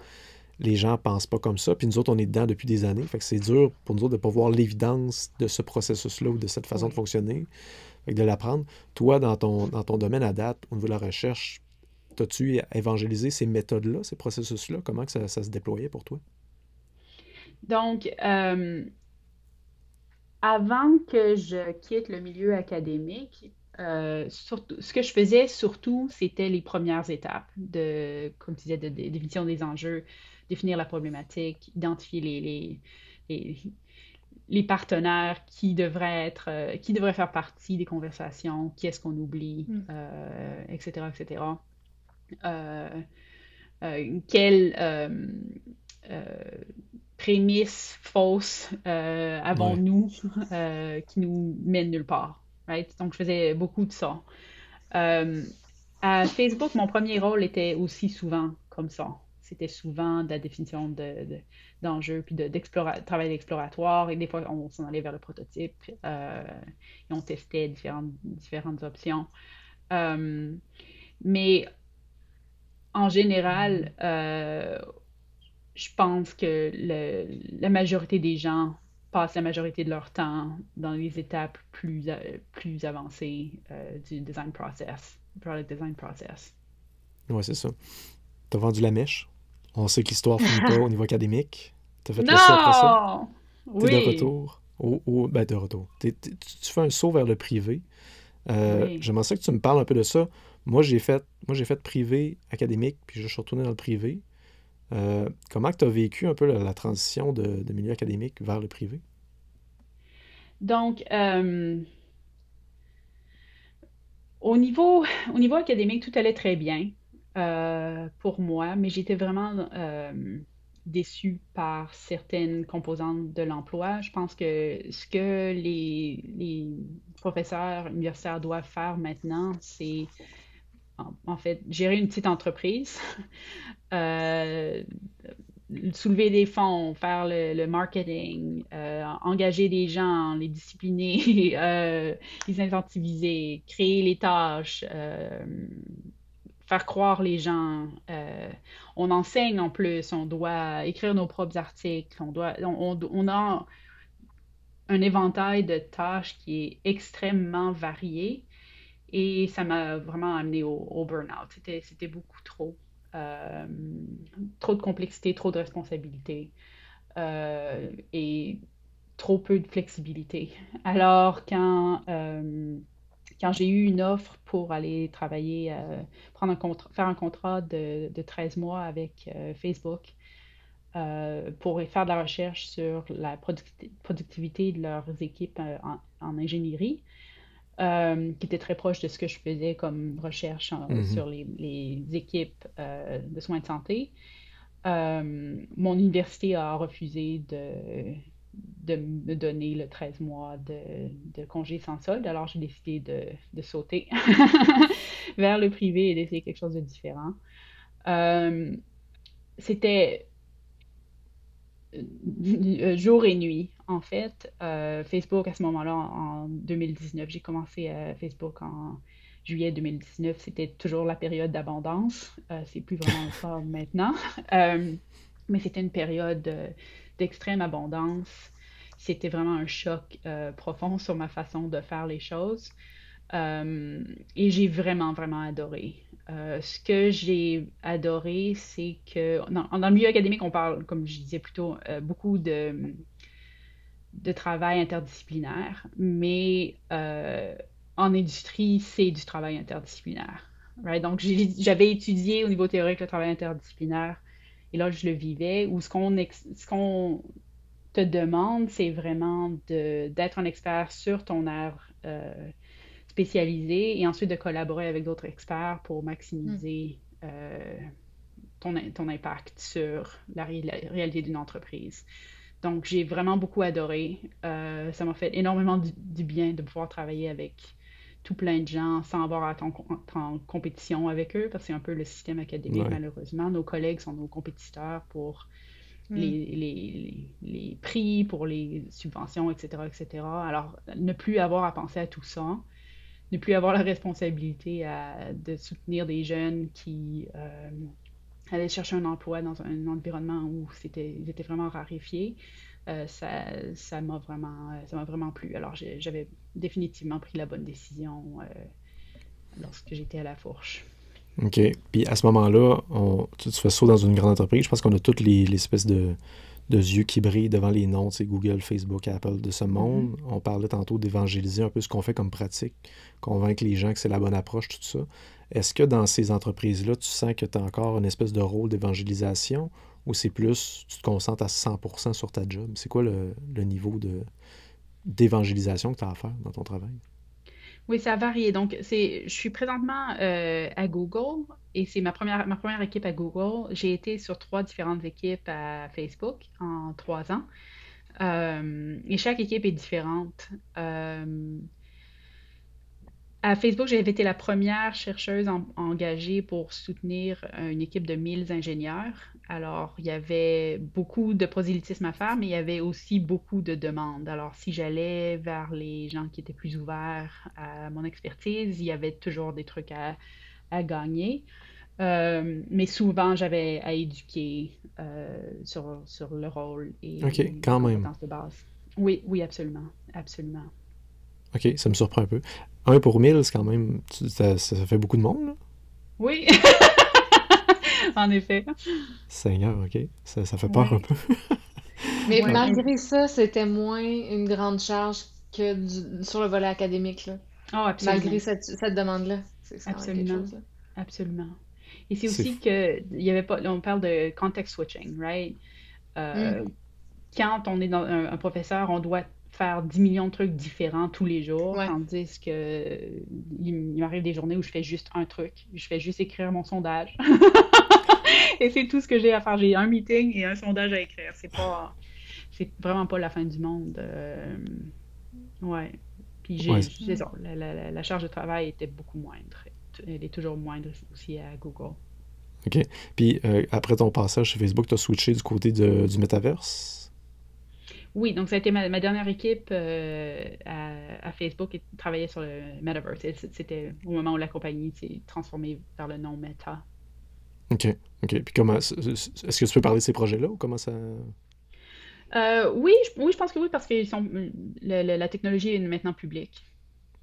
les gens pensent pas comme ça. Puis nous autres, on est dedans depuis des années. Fait que c'est dur pour nous autres de ne pas voir l'évidence de ce processus-là ou de cette façon de fonctionner, fait de l'apprendre. Toi, dans ton, dans ton domaine à date, au niveau de la recherche, as-tu évangélisé ces méthodes-là, ces processus-là? Comment que ça, se déployait pour toi? Donc, euh, avant que je quitte le milieu académique, euh, surtout, ce que je faisais surtout, c'était les premières étapes de, comme tu disais, de définition des enjeux, définir la problématique, identifier les, les, les, partenaires qui devraient, être, euh, qui devraient faire partie des conversations, qui est-ce qu'on oublie, etc., mm. etc. Euh, euh, quelles prémices fausses avons-nous qui nous mènent nulle part? Right? Donc, je faisais beaucoup de ça. à Facebook, mon premier rôle était aussi souvent comme ça c'était souvent de la définition d'enjeux, puis de, travail exploratoire. Et des fois, on s'en allait vers le prototype euh, et on testait différentes, différentes options. Euh, mais en général, euh, je pense que la majorité des gens passent la majorité de leur temps dans les étapes plus, plus avancées du design process, product design process. Oui, c'est ça. Tu as vendu la mèche? On sait que l'histoire finit pas au niveau académique. Tu as fait le saut après ça. Tu es de retour. ben de retour. tu, fais un saut vers le privé. Euh, J'aimerais ça que tu me parles un peu de ça. Moi, j'ai fait, moi, j'ai fait privé académique, puis je suis retourné dans le privé. Euh, comment tu as vécu un peu la, transition de, milieu académique vers le privé? Donc, euh, au, niveau, au niveau académique, tout allait très bien. Euh, pour moi, mais j'étais vraiment euh, déçue par certaines composantes de l'emploi. Je pense que ce que les, professeurs universitaires doivent faire maintenant, c'est en, fait gérer une petite entreprise, euh, soulever des fonds, faire le, marketing, engager des gens, les discipliner, les incentiviser, créer les tâches, faire croire les gens. Euh, on enseigne en plus, on doit écrire nos propres articles, on, doit, on, a un éventail de tâches qui est extrêmement varié et ça m'a vraiment amené au, burn-out. C'était beaucoup trop. euh, trop de complexité, trop de responsabilité et trop peu de flexibilité. Alors, quand, quand j'ai eu une offre pour aller travailler, prendre un contrat, faire un contrat de, de 13 mois avec Facebook, euh, pour faire de la recherche sur la productivité de leurs équipes euh, en, ingénierie, euh, qui était très proche de ce que je faisais comme recherche mm-hmm. sur les, équipes de soins de santé. mon université a refusé de, de me donner le 13 mois de, congé sans solde, alors j'ai décidé de, de sauter vers le privé et d'essayer quelque chose de différent. C'était euh, jour et nuit, en fait. Euh, Facebook, à ce moment-là, en 2019, j'ai commencé à Facebook en juillet 2019. C'était toujours la période d'abondance. Euh, c'est plus vraiment ça maintenant. mais c'était une période d'extrême abondance. C'était vraiment un choc profond sur ma façon de faire les choses. et j'ai vraiment, vraiment adoré. Euh, ce que j'ai adoré, c'est que dans, le milieu académique, on parle, comme je disais plutôt, euh, beaucoup de, de travail interdisciplinaire, mais euh, en industrie, c'est du travail interdisciplinaire. Donc, j'avais étudié au niveau théorique le travail interdisciplinaire, et là, je le vivais, où ce qu'on te demande, c'est vraiment d'être un expert sur ton art spécialisé et ensuite de collaborer avec d'autres experts pour maximiser mm. euh, ton, ton, impact sur la, réalité d'une entreprise. Donc, j'ai vraiment beaucoup adoré. Euh, ça m'a fait énormément du, bien de pouvoir travailler avec tout plein de gens sans avoir à être en, compétition avec eux, parce que c'est un peu le système académique, malheureusement. Nos collègues sont nos compétiteurs pour mm. les, les, les, prix, pour les subventions, etc., etc. Alors, ne plus avoir à penser à tout ça, ne plus avoir la responsabilité de soutenir des jeunes qui euh, allaient chercher un emploi dans un, environnement où c'était, ils étaient vraiment raréfiés. Euh, ça, ça m'a vraiment, ça m'a vraiment plu. Alors j'avais définitivement pris la bonne décision euh, lorsque j'étais à la fourche. OK. Puis à ce moment-là, on, tu, fais saut dans une grande entreprise. Je pense qu'on a toutes les, les espèces de, de yeux qui brillent devant les noms, c'est Google, Facebook, Apple de ce monde. Mm-hmm. On parlait tantôt d'évangéliser un peu ce qu'on fait comme pratique, convaincre les gens que c'est la bonne approche, tout ça. Est-ce que dans ces entreprises-là, tu sens que tu as encore une espèce de rôle d'évangélisation ou c'est plus, tu te concentres à 100% sur ta job? C'est quoi le, niveau d'évangélisation que tu as à faire dans ton travail? Oui, ça a varié. Donc, c'est, je suis présentement euh, à Google et c'est ma première, ma première équipe à Google. J'ai été sur trois différentes équipes à Facebook en trois ans. Euh, et chaque équipe est différente. Euh, à Facebook, j'avais été la première chercheuse engagée pour soutenir une équipe de 1000 ingénieurs. Alors, il y avait beaucoup de prosélytisme à faire, mais il y avait aussi beaucoup de demandes. Alors, si j'allais vers les gens qui étaient plus ouverts à mon expertise, il y avait toujours des trucs à, gagner. Euh, mais souvent, j'avais à éduquer euh, sur, sur, le rôle et les compétences de base. Oui, oui, absolument. Absolument. OK, ça me surprend un peu. Un pour mille, c'est quand même. Ça, fait beaucoup de monde, là? Oui! en effet. Seigneur, OK. Ça, fait peur un peu. Mais malgré ça, c'était moins une grande charge que sur le volet académique, là. Oh, absolument. Malgré cette, cette demande-là. Absolument. Absolument. Et c'est aussi que il y avait pas. On parle de context switching, right? Euh, mm. Quand on est dans un, professeur, on doit faire 10 millions de trucs différents tous les jours, tandis que il, m'arrive des journées où je fais juste un truc. Je fais juste écrire mon sondage. et c'est tout ce que j'ai à faire. J'ai un meeting et un sondage à écrire. C'est pas c'est vraiment pas la fin du monde. Euh, ouais. Puis j'ai la, la, charge de travail était beaucoup moindre. Elle est toujours moindre aussi à Google. OK. Puis euh, après ton passage chez Facebook, tu as switché du côté de, du metaverse? Oui, donc ça a été ma, dernière équipe euh, à, Facebook et travaillait sur le Metaverse. C'était au moment où la compagnie s'est transformée vers le nom Meta. OK. OK. Puis comment. Est-ce que tu peux parler de ces projets-là ou comment ça? Euh, oui, je, oui, je pense que oui, parce que sont, la technologie est maintenant publique.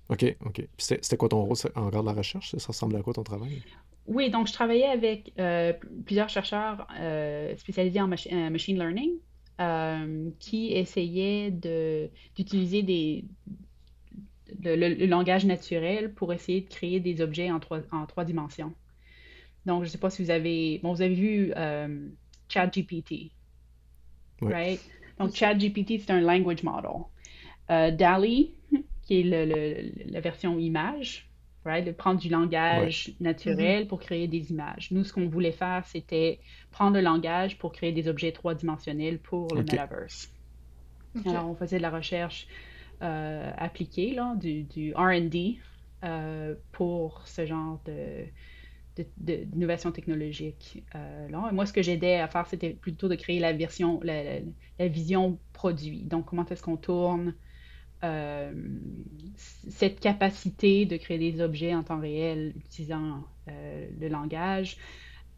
OK, OK. C'était quoi ton rôle? En regard de la recherche? Ça ressemblait à quoi ton travail? Oui, donc je travaillais avec euh, plusieurs chercheurs euh, spécialisés en machine learning qui essayaient d'utiliser des, le, langage naturel pour essayer de créer des objets en trois, en trois dimensions. Donc, je ne sais pas si vous avez... Bon, vous avez vu ChatGPT, right? Donc, ChatGPT, c'est un language model. DALI, qui est la version image, right? de prendre du langage naturel mm-hmm. pour créer des images. Nous, ce qu'on voulait faire, c'était prendre le langage pour créer des objets trois-dimensionnels pour le metaverse. Alors, on faisait de la recherche euh, appliquée, là, du, du RD euh, pour ce genre de, d'innovation technologique. Euh, là. Moi, ce que j'aidais à faire, c'était plutôt de créer la version, la, la vision produit. Donc, comment est-ce qu'on tourne euh, cette capacité de créer des objets en temps réel utilisant euh, le langage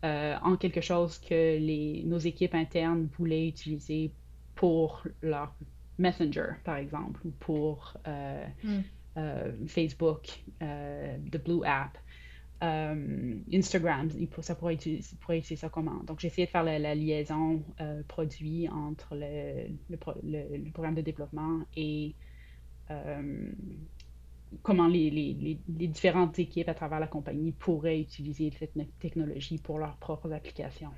en quelque chose que les, nos équipes internes voulaient utiliser pour leur Messenger, par exemple, ou pour hmm. Facebook, The Blue App. Instagram, ça pourrait utiliser, ça comment? Donc, j'ai essayé de faire la, liaison produit entre le, le, programme de développement et euh, comment les, différentes équipes à travers la compagnie pourraient utiliser cette technologie pour leurs propres applications.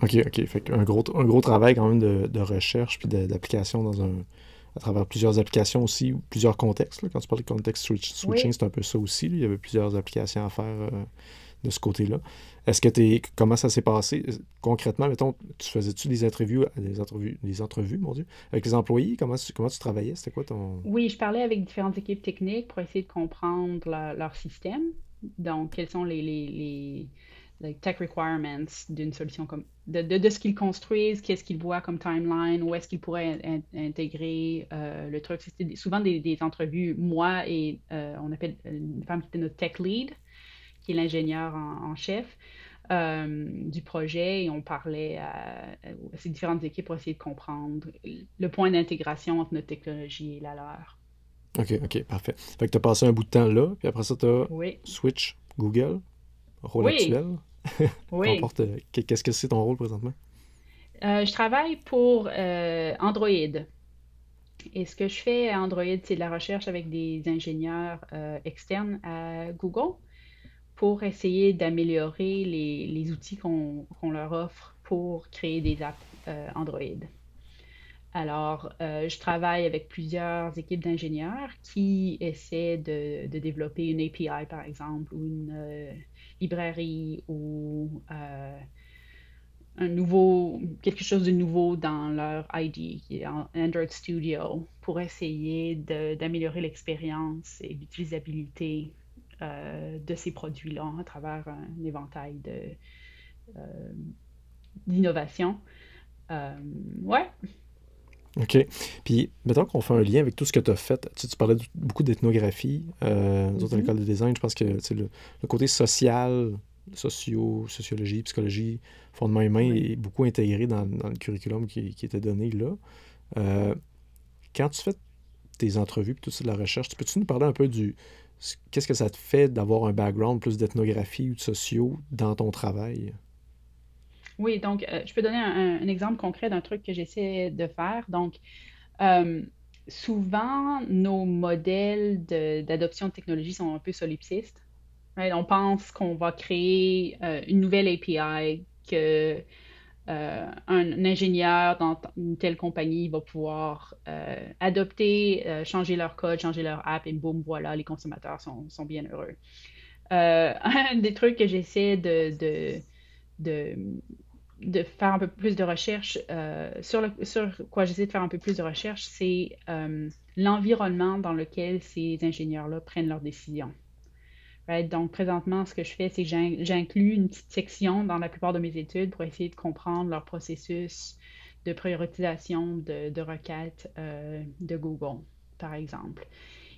OK, OK. Fait un gros, un gros travail quand même de, recherche puis d'application dans un à travers plusieurs applications aussi, plusieurs contextes. Quand tu parles de context switching, c'est un peu ça aussi. Il y avait plusieurs applications à faire euh, de ce côté-là. Est-ce que tu comment ça s'est passé? Concrètement? Mettons, tu faisais-tu des interviews, des entrevues, des entrevues, mon Dieu, avec les employés? Comment, comment tu travaillais? C'était quoi ton. Oui, je parlais avec différentes équipes techniques pour essayer de comprendre leur système. Donc, quels sont les, les, les, tech requirements d'une solution comme. de, de, ce qu'ils construisent, qu'est-ce qu'ils voient comme timeline, où est-ce qu'ils pourraient intégrer euh, le truc. C'était souvent des, des, entrevues, moi et euh, on appelle une femme qui était notre tech lead qui est l'ingénieur en, chef euh, du projet, et on parlait à, ces différentes équipes pour essayer de comprendre le point d'intégration entre notre technologie et la leur. OK, OK, parfait. Fait que tu as passé un bout de temps là, puis après ça, tu as Switch, Google, rôle actuel. oui. Qu'est-ce que c'est ton rôle présentement? Euh, je travaille pour euh, Android. Et ce que je fais à Android, c'est de la recherche avec des ingénieurs externes à Google pour essayer d'améliorer les, outils qu'on leur offre pour créer des apps euh, Android. Alors, euh, je travaille avec plusieurs équipes d'ingénieurs qui essaient de, développer une API, par exemple, ou une euh, librairie ou un nouveau, quelque chose de nouveau dans leur ID, qui Android Studio, pour essayer d'améliorer l'expérience et l'utilisabilité euh, de ces produits-là à travers un éventail de, euh, d'innovation. Euh, ouais. OK. Puis, mettons qu'on fait un lien avec tout ce que tu as fait. Tu, tu parlais beaucoup d'ethnographie. Euh, Nous autres, à mm-hmm. l'école de design, je pense que le, le côté social, socio, sociologie, psychologie, fondement humain est beaucoup intégré dans, dans le curriculum qui, qui, était donné là. quand tu fais tes entrevues et tout ça de la recherche, peux-tu nous parler un peu du, qu'est-ce que ça te fait d'avoir un background plus d'ethnographie ou de sociaux dans ton travail? Oui, donc euh, je peux donner un, exemple concret d'un truc que j'essaie de faire. Donc, euh, souvent, nos modèles d'adoption de, technologie sont un peu solipsistes. On pense qu'on va créer euh, une nouvelle API que ingénieur dans une telle compagnie va pouvoir adopter, changer leur code, changer leur app et boum, voilà, les consommateurs sont, bien heureux. un des trucs que j'essaie de, de, de, faire un peu plus de recherche, sur, le, sur quoi j'essaie de faire un peu plus de recherche, c'est l'environnement dans lequel ces ingénieurs-là prennent leurs décisions. Donc, présentement, ce que je fais, c'est que j'inclus une petite section dans la plupart de mes études pour essayer de comprendre leur processus de prioritisation de, requêtes euh, de Google, par exemple.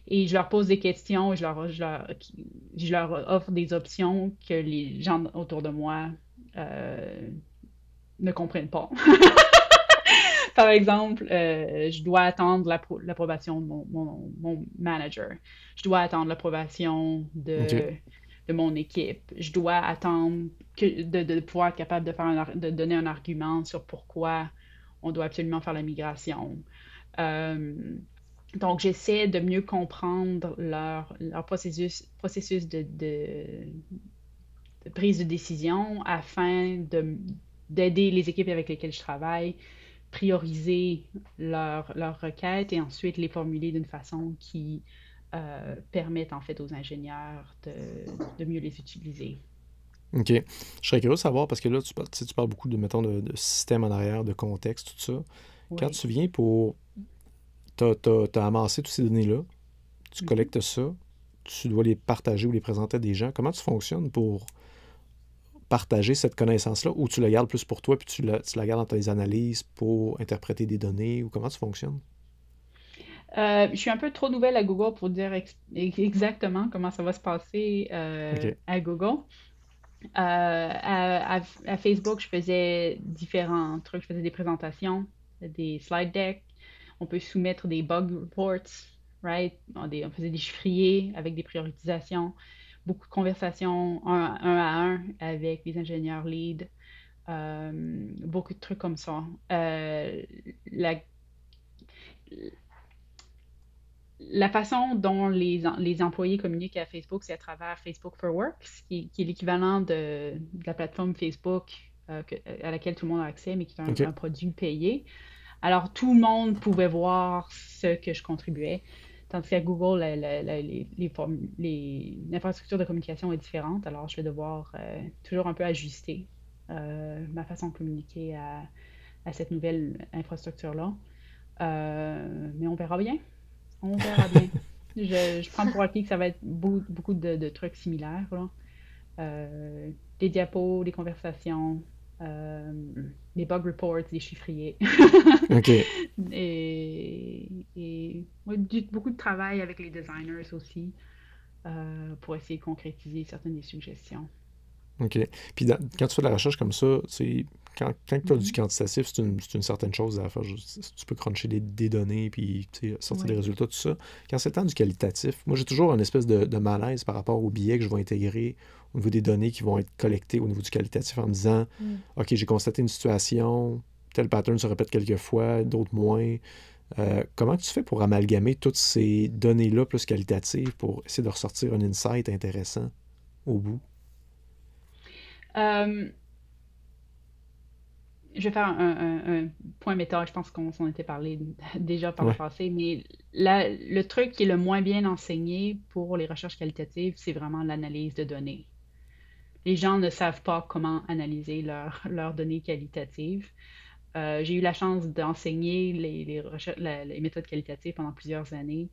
Et je leur pose des questions, je leur, je leur, offre des options que les gens autour de moi euh, ne comprennent pas. Par exemple, euh, je dois attendre l'approbation de mon, manager. Je dois attendre l'approbation de, de mon équipe. Je dois attendre que, de, pouvoir être capable de, faire de donner un argument sur pourquoi on doit absolument faire la migration. Euh, donc, j'essaie de mieux comprendre leur, leur processus, processus de, de, prise de décision afin d'aider les équipes avec lesquelles je travaille, prioriser leurs leur requêtes et ensuite les formuler d'une façon qui euh, permette en fait aux ingénieurs de, de, mieux les utiliser. OK. Je serais curieux de savoir, parce que là, tu, tu parles beaucoup de, mettons, de, de, système en arrière, de contexte, tout ça. Quand tu viens pour tu as, amassé toutes ces données-là, tu mhm. collectes ça, tu dois les partager ou les présenter à des gens. Comment tu fonctionnes pour partager cette connaissance-là ou tu la gardes plus pour toi puis tu la, tu la gardes dans tes analyses pour interpréter des données ou comment tu fonctionnes? Euh, je suis un peu trop nouvelle à Google pour dire exactement comment ça va se passer euh, à Google. Euh, à, Facebook, je faisais différents trucs. Je faisais des présentations, des slide decks, on peut soumettre des bug reports, right? On, faisait des chiffriers avec des prioritisations, beaucoup de conversations un, à un avec les ingénieurs lead, euh, beaucoup de trucs comme ça. Euh, la, façon dont les, les, employés communiquent à Facebook, c'est à travers Facebook for Work, qui, est l'équivalent de, la plateforme Facebook euh, à laquelle tout le monde a accès, mais qui est un produit payé. Alors, tout le monde pouvait voir ce que je contribuais. Tandis qu'à Google, l'infrastructure de communication est différente. Alors, je vais devoir euh, toujours un peu ajuster euh, ma façon de communiquer à, cette nouvelle infrastructure-là. Euh, mais on verra bien. On verra bien. je, prends pour acquis que ça va être beaucoup, de, trucs similaires. des diapos, des conversations, euh, des bug reports, des chiffriers. OK. Et, et beaucoup de travail avec les designers aussi euh, pour essayer de concrétiser certaines des suggestions. OK. Puis quand tu fais de la recherche comme ça, quand, quand tu as du mm-hmm. quantitatif, c'est une, une, certaine chose à faire. tu peux cruncher des, des données puis sortir des résultats, tout ça. Quand c'est le temps du qualitatif, moi j'ai toujours une espèce de, de, malaise par rapport aux billets que je vais intégrer au niveau des données qui vont être collectées au niveau du qualitatif en me disant mm. OK, j'ai constaté une situation, tel pattern se répète quelques fois, d'autres moins. Euh, comment tu fais pour amalgamer toutes ces données-là plus qualitatives pour essayer de ressortir un insight intéressant au bout? Euh, je vais faire un, point méthode, je pense qu'on s'en était parlé déjà par le passé, mais le truc qui est le moins bien enseigné pour les recherches qualitatives, c'est vraiment l'analyse de données. Les gens ne savent pas comment analyser leurs données qualitatives. Euh, j'ai eu la chance d'enseigner les, les, méthodes qualitatives pendant plusieurs années.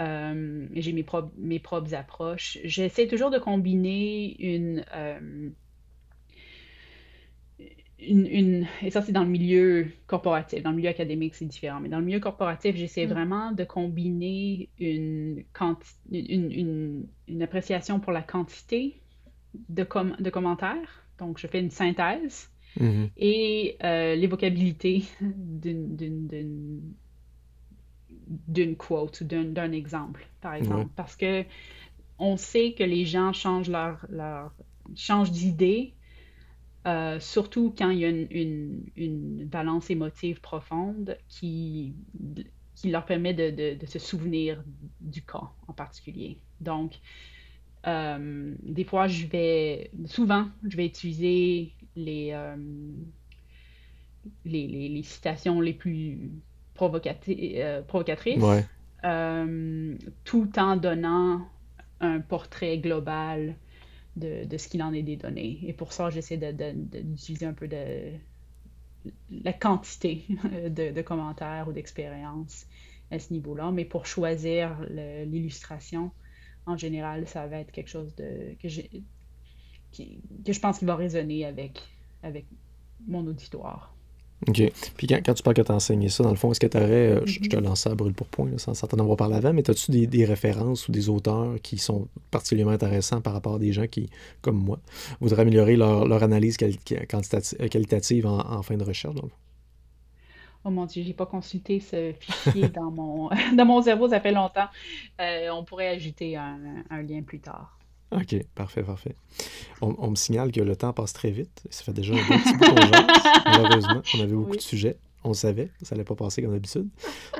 Euh, j'ai mes, mes propres approches. J'essaie toujours de combiner une, euh, une, et ça c'est dans le milieu corporatif, dans le milieu académique c'est différent, mais dans le milieu corporatif j'essaie mm. vraiment de combiner une, une, une, appréciation pour la quantité de, de commentaires, donc je fais une synthèse, mm-hmm. et euh, l'évocabilité d'une d'une quote ou d'un exemple, par exemple, parce que on sait que les gens changent leur, leur changent d'idée euh, surtout quand il y a une, une, balance émotive profonde qui, qui leur permet de, de, se souvenir du cas en particulier. Donc, euh, des fois, je vais, souvent, je vais utiliser les, euh, les, les, citations les plus provocatrices, tout en donnant un portrait global de, ce qu'il en est des données. Et pour ça, j'essaie d'utiliser un peu de la quantité de, commentaires ou d'expériences à ce niveau-là. Mais pour choisir l'illustration, en général, ça va être quelque chose de, que, que je pense qu'il va résonner avec, avec mon auditoire. OK. Puis quand, tu parles que tu as enseigné ça, dans le fond, est-ce que tu aurais, euh, je, te mm-hmm. lance ça à brûle pour point, sans t'en avoir parlé avant, mais as-tu des, références ou des auteurs qui sont particulièrement intéressants par rapport à des gens qui, comme moi, voudraient améliorer leur, analyse euh, qualitative en, fin de recherche? Oh mon Dieu, j'ai pas consulté ce fichier dans mon, dans mon cerveau, ça fait longtemps. Euh, on pourrait ajouter un, un lien plus tard. OK, parfait, parfait. On, on me signale que le temps passe très vite. Ça fait déjà un bon petit bout qu'on jase, malheureusement. On avait beaucoup Oui. de sujets. On savait, ça n'allait pas passer comme d'habitude.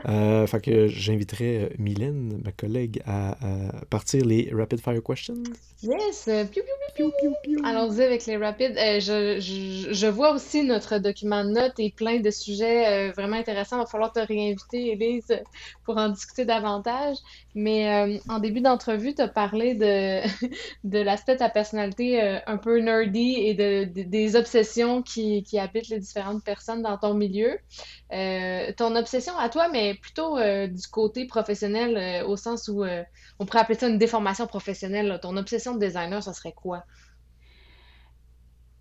Euh, fait que j'inviterai euh, Mylène, ma collègue, à, à partir les rapid fire questions. Yes! Piou, piou, piou. Allons-y avec les rapides. Euh, je, je, je vois aussi notre document de notes et plein de sujets euh, vraiment intéressants. Il va falloir te réinviter, Élise, pour en discuter davantage. Mais en début d'entrevue, tu as parlé de, de l'aspect de ta personnalité un peu nerdy et de, de- des obsessions qui, qui habitent les différentes personnes dans ton milieu. Euh, ton obsession à toi, mais plutôt euh, du côté professionnel, euh, au sens où euh, on pourrait appeler ça une déformation professionnelle. là. Ton obsession de designer, ça serait quoi?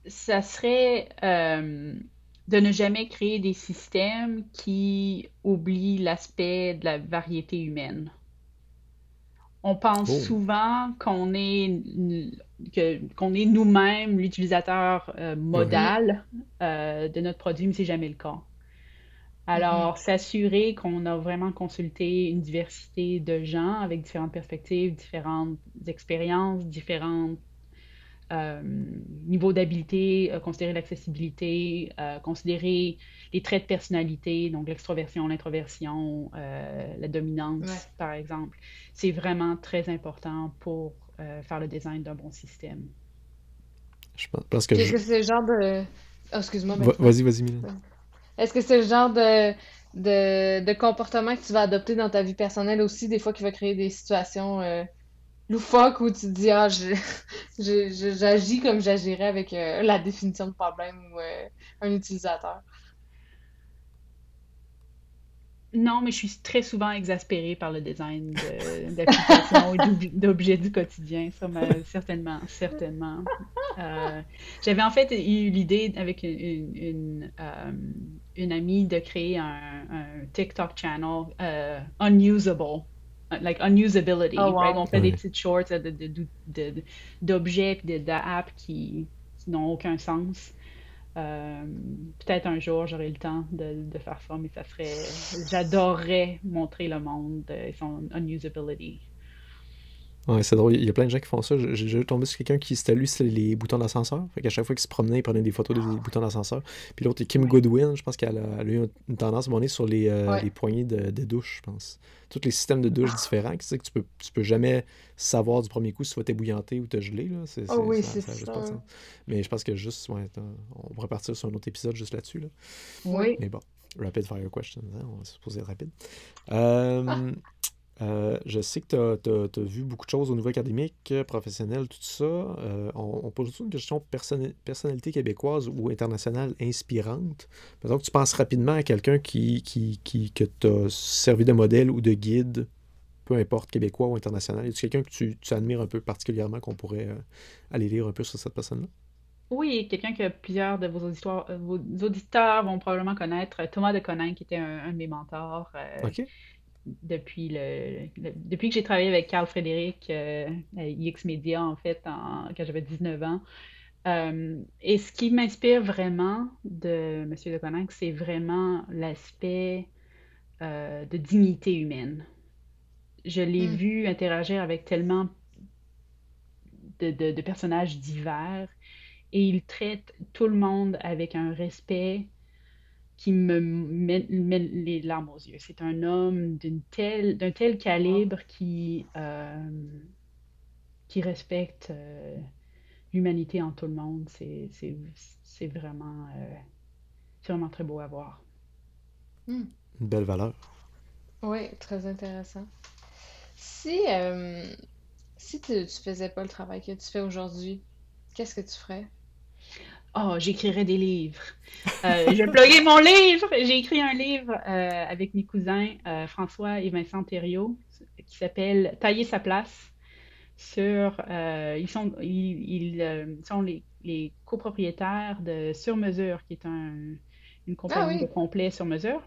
Ça serait euh, de ne jamais créer des systèmes qui oublient l'aspect de la variété humaine. On pense Oh. souvent qu'on est, que- qu'on est nous-mêmes l'utilisateur euh, modal euh, de notre produit, mais c'est jamais le cas. Alors, s'assurer qu'on a vraiment consulté une diversité de gens avec différentes perspectives, différentes expériences, différents euh, niveaux d'habileté, euh, considérer l'accessibilité, euh, considérer les traits de personnalité, donc l'extroversion, l'introversion, euh, la dominance, Ouais. par exemple. C'est vraiment très important pour euh, faire le design d'un bon système. Je pense, parce que Est-ce je... que c'est le genre de... Oh, excuse-moi. Vas-y, vas-y, Mylène. Est-ce que c'est le genre de, de, de comportement que tu vas adopter dans ta vie personnelle aussi, des fois qui va créer des situations euh, loufoques où tu te dis, ah, j'agis comme j'agirais avec euh, la définition de problème ou euh, un utilisateur? Non, mais je suis très souvent exaspérée par le design de- d'applications et d'ob- d'objets du quotidien. Certainement, certainement. Euh, j'avais en fait eu l'idée avec une, une, une, euh, une amie de créer un, un TikTok channel euh, unusable, like unusability, Oh, wow. right? On fait des petites shorts de, de, de- de- d'objets et de- d'apps qui, qui n'ont aucun sens. Euh, peut-être un jour j'aurai le temps de, de faire ça, mais ça serait. J'adorerais montrer le monde euh, son unusability. Ouais, c'est drôle. Il y a plein de gens qui font ça. J'ai déjà tombé sur quelqu'un qui s'était lui sur les boutons d'ascenseur. Fait qu'à chaque fois qu'il se promenait, il prenait des photos des boutons d'ascenseur. Puis l'autre, Kim. Goodwin, je pense qu'elle a, eu une tendance à monter sur les, euh, Ouais. les poignées de, de douche, je pense. Tous les systèmes de douche différents. Tu sais que tu peux, tu peux jamais savoir du premier coup si tu vas t'ébouillanter ou te geler. Là. C'est, Oh oui, ça, c'est ça pas de sens. Mais je pense que juste, ouais, on pourrait partir sur un autre épisode juste là-dessus. Là. Oui. Mais bon, rapid fire questions, hein, on va se supposer être rapide. Euh, euh, je sais que tu as, vu beaucoup de choses au niveau académique, euh, professionnel, tout ça. Euh, on, on pose une question personnali- personnalité québécoise ou internationale inspirante. Mettons que tu penses rapidement à quelqu'un qui, qui, qui, que t'as servi de modèle ou de guide, peu importe, québécois ou international. Est-ce quelqu'un que tu, tu admires un peu particulièrement qu'on pourrait euh, aller lire un peu sur cette personne-là? Oui, quelqu'un que plusieurs de vos auditeurs, vos auditeurs vont probablement connaître, Thomas de Conin, qui était un, un de mes mentors OK? Depuis le, le- depuis que j'ai travaillé avec Carl Frédéric euh, à IX Media, en fait, en- quand j'avais 19 ans. Euh, et ce qui m'inspire vraiment de Monsieur de Coninck, c'est vraiment l'aspect euh, de dignité humaine. Je l'ai Mm. vu interagir avec tellement de, de- de personnages divers et il traite tout le monde avec un respect qui me met, met les larmes aux yeux. C'est un homme d'une telle, d'un tel calibre qui, euh, qui respecte euh, l'humanité en tout le monde. C'est, c'est, c'est vraiment, euh, c'est vraiment très beau à voir. Une belle valeur. Oui, très intéressant. Si, euh, si tu, tu faisais pas le travail que tu fais aujourd'hui, qu'est-ce que tu ferais? Oh, j'écrirais des livres. Euh, je vais plugger mon livre. J'ai écrit un livre euh, avec mes cousins euh, François et Vincent Thériault qui s'appelle Tailler sa place. Sur, euh, ils sont, ils, ils, sont les, les copropriétaires de Sur Mesure, qui est un, une compagnie oui. de complet sur mesure.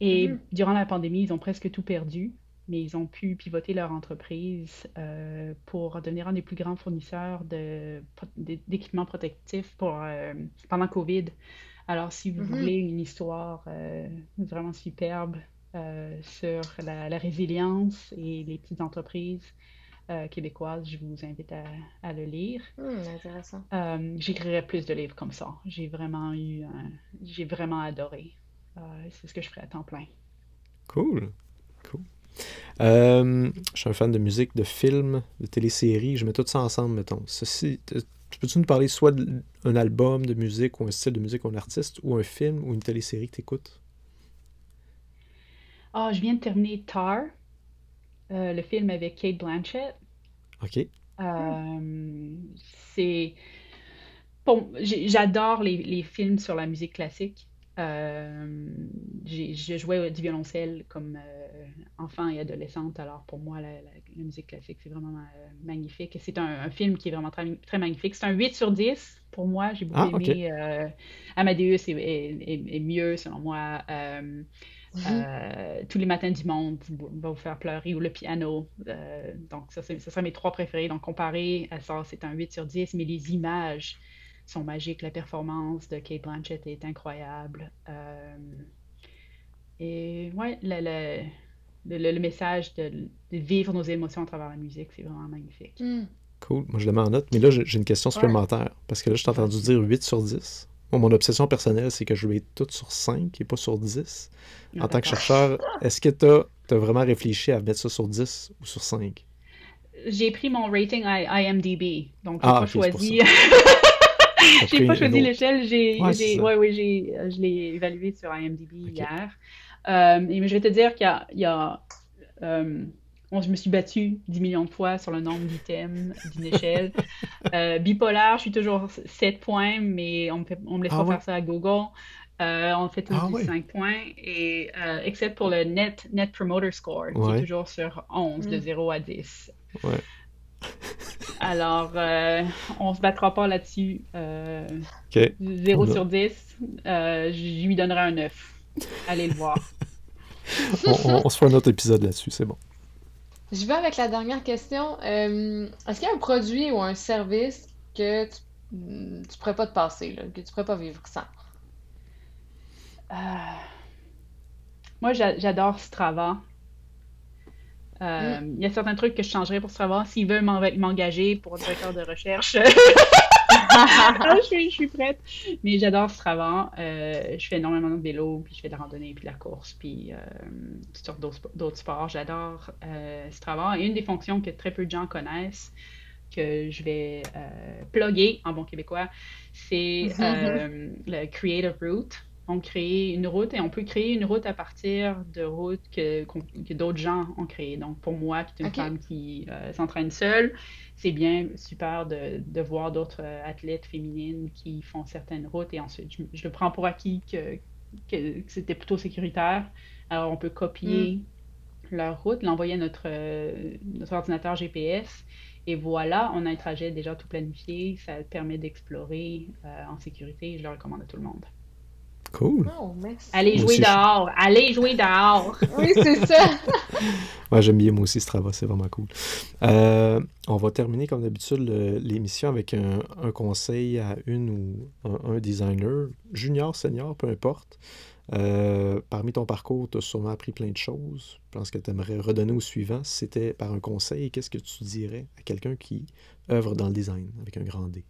Et Mhm. durant la pandémie, ils ont presque tout perdu, mais ils ont pu pivoter leur entreprise euh, pour devenir un des plus grands fournisseurs de, d'équipements protectifs pour, euh, pendant COVID. Alors, si vous Mhm. voulez une histoire euh, vraiment superbe euh, sur la, la résilience et les petites entreprises euh, québécoises, je vous invite à, à le lire. Hmm, intéressant. Euh, j'écrirai plus de livres comme ça. J'ai vraiment eu, un- j'ai vraiment adoré. Euh, c'est ce que je ferai à temps plein. Cool. Cool. Euh, je suis un fan de musique, de films, de téléséries. Je mets tout ça ensemble, mettons. Ceci, te- peux-tu nous parler soit d'un album de musique ou un style de musique ou un artiste ou un film ou une télésérie que tu écoutes? Ah, je viens de terminer Tar, euh, le film avec Kate Blanchett. OK. Euh, c'est bon, j'adore les, les films sur la musique classique. Euh, j'ai, je jouais du violoncelle comme euh, enfant et adolescente, alors pour moi, la, la- la musique classique, c'est vraiment euh, magnifique. C'est un, un film qui est vraiment très, très magnifique. C'est un 8 sur 10 pour moi. J'ai beaucoup Ah, aimé. euh, Amadeus est, est- est- est mieux, selon moi. Euh, Mhm. euh, Tous les matins du monde va vous faire pleurer ou le piano. Euh, donc, ça, c'est- ça serait mes trois préférés. Donc, comparé à ça, c'est un 8 sur 10, mais les images sont magiques. La performance de Kate Blanchett est incroyable. Euh, et ouais, le, le, le- le message de, de vivre nos émotions à travers la musique, c'est vraiment magnifique. Hmm. Cool. Moi, je le mets en note. Mais là, j'ai une question supplémentaire. Parce que là, je t'ai entendu dire 8 sur 10. Moi, mon obsession personnelle, c'est que je vais être tout sur 5 et pas sur 10. En tant que D'accord. chercheur, est-ce que tu as, vraiment réfléchi à mettre ça sur 10 ou sur 5? J'ai pris mon rating I- IMDb, donc j'ai Ah, pas choisi. J'ai pas choisi autre. l'échelle, j'ai, Ouais, ouais, ouais, j'ai, euh, je l'ai évalué sur IMDb Ok. hier. Euh, et mais je vais te dire qu'il y a, il y a, euh, bon, je me suis battue 10 millions de fois sur le nombre d'items d'une échelle. Euh, bipolaire, je suis toujours 7 points, mais on me, fait, on me laisse Ah pas ouais? faire ça à Google. Euh, on fait tous Ah du ouais? 5 points, et, euh, except pour le Net, Net Promoter Score, qui est toujours sur 11, de Mm. 0 à 10. Ouais. Alors, euh, on se battra pas là-dessus. Euh, OK. 0 On a- sur 10, euh, je lui donnerai un 9. Allez le voir. On, on- on se fera un autre épisode là-dessus, c'est bon. Je vais avec la dernière question. Euh, est-ce qu'il y a un produit ou un service que tu, hmm, tu pourrais pas te passer, là, que tu pourrais pas vivre sans? Euh, Moi, j'a- j'adore Strava. Euh, Il y a certains trucs que je changerais pour Strava. S'ils veulent m'en- m'engager pour directeur de recherche, ah, je, suis, je suis prête. Mais j'adore Strava. Euh, je fais énormément de vélo, puis je fais de la randonnée, puis de la course, puis euh, toutes sortes d'autres spo- d'autres sports. J'adore euh, Strava. Et une des fonctions que très peu de gens connaissent, que je vais euh, plugger en bon québécois, c'est euh, le Creative Route. On crée une route et on peut créer une route à partir de routes que, d'autres gens ont créées. Donc, pour moi, qui est une femme qui euh, s'entraîne seule, c'est bien super de, de voir d'autres euh, athlètes féminines qui font certaines routes et ensuite, je, je le prends pour acquis que, que, que c'était plutôt sécuritaire. Alors, on peut copier leur route, l'envoyer à notre, euh, notre ordinateur GPS et voilà, on a un trajet déjà tout planifié. Ça permet d'explorer euh, en sécurité. Je le recommande à tout le monde. Cool. Oh, merci. Allez jouer aussi, je- dehors! Allez jouer dehors! Oui, c'est ça. Ouais, j'aime bien moi aussi Strava, c'est vraiment cool. Euh, on va terminer comme d'habitude l'émission avec un, un conseil à une ou un, un designer, junior, senior, peu importe. Euh, parmi ton parcours, tu as sûrement appris plein de choses. Je pense que tu aimerais redonner au suivant. Si c'était par un conseil, qu'est-ce que tu dirais à quelqu'un qui œuvre dans le design avec un grand D?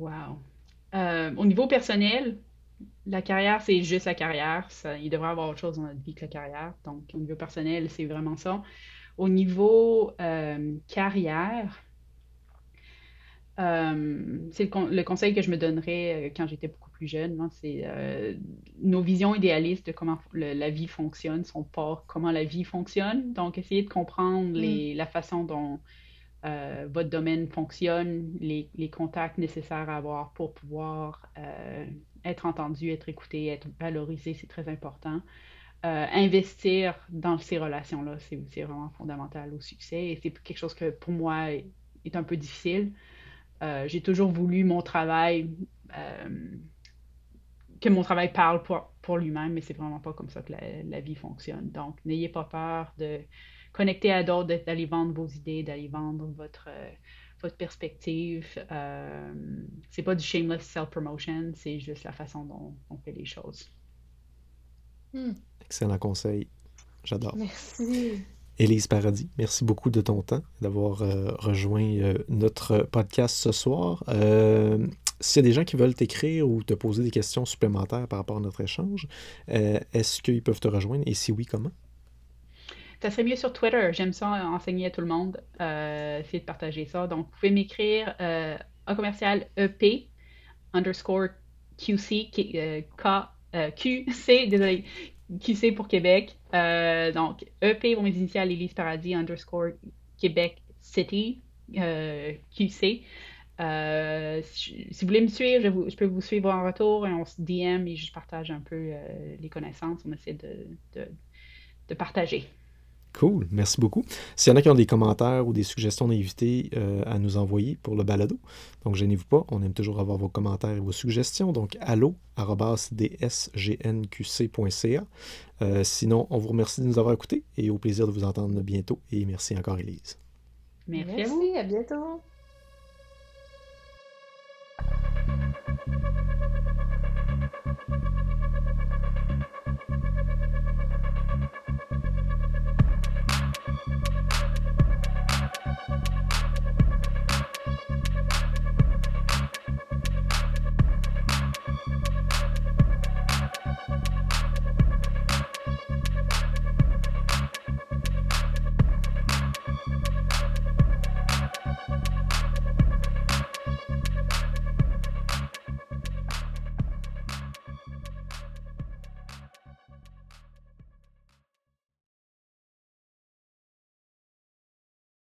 Wow. Euh, au niveau personnel, la carrière, c'est juste la carrière. Ça- il devrait y avoir autre chose dans notre vie que la carrière. Donc, au niveau personnel, c'est vraiment ça. Au niveau euh, carrière, euh, c'est le, con- le conseil que je me donnerais quand j'étais beaucoup plus jeune. hein, c'est euh, nos visions idéalistes de comment le- la vie fonctionne sont pas comment la vie fonctionne. Donc, essayer de comprendre les- la façon dont euh, votre domaine fonctionne, les, contacts nécessaires à avoir pour pouvoir euh, être entendu, être écouté, être valorisé, c'est très important. Euh, investir dans ces relations-là, c'est vraiment fondamental au succès et c'est quelque chose que pour moi est, un peu difficile. J'ai toujours voulu mon travail que mon travail parle pour, pour lui-même, mais c'est vraiment pas comme ça que la, vie fonctionne. Donc, n'ayez pas peur de connecter à d'autres, d'aller vendre vos idées, d'aller vendre votre, votre perspective. Euh, c'est pas du shameless self-promotion, c'est juste la façon dont on fait les choses. Hmm. Excellent conseil. J'adore. Merci. Élise Paradis, merci beaucoup de ton temps, d'avoir euh, rejoint euh, notre podcast ce soir. Euh, s'il y a des gens qui veulent t'écrire ou te poser des questions supplémentaires par rapport à notre échange, est-ce qu'ils peuvent te rejoindre? Et si oui, comment? Ça serait mieux sur Twitter. J'aime ça enseigner à tout le monde, essayer de partager ça. Donc, vous pouvez m'écrire à commercial EP underscore QC, K, QC, désolé, QC pour Québec. Euh, donc, EP pour mes initiales, Elise Paradis underscore Québec City, euh, QC. Euh, si, vous voulez me suivre, je, peux vous suivre en retour et on se DM et je partage un peu les connaissances. On essaie de partager. Cool, merci beaucoup. S'il y en a qui ont des commentaires ou des suggestions d'invités euh, à nous envoyer pour le balado, donc gênez-vous pas, on aime toujours avoir vos commentaires et vos suggestions. Donc allo.dsgnqc.ca. Euh, sinon, on vous remercie de nous avoir écoutés et au plaisir de vous entendre bientôt. Et merci encore, Elise. Merci, merci à bientôt.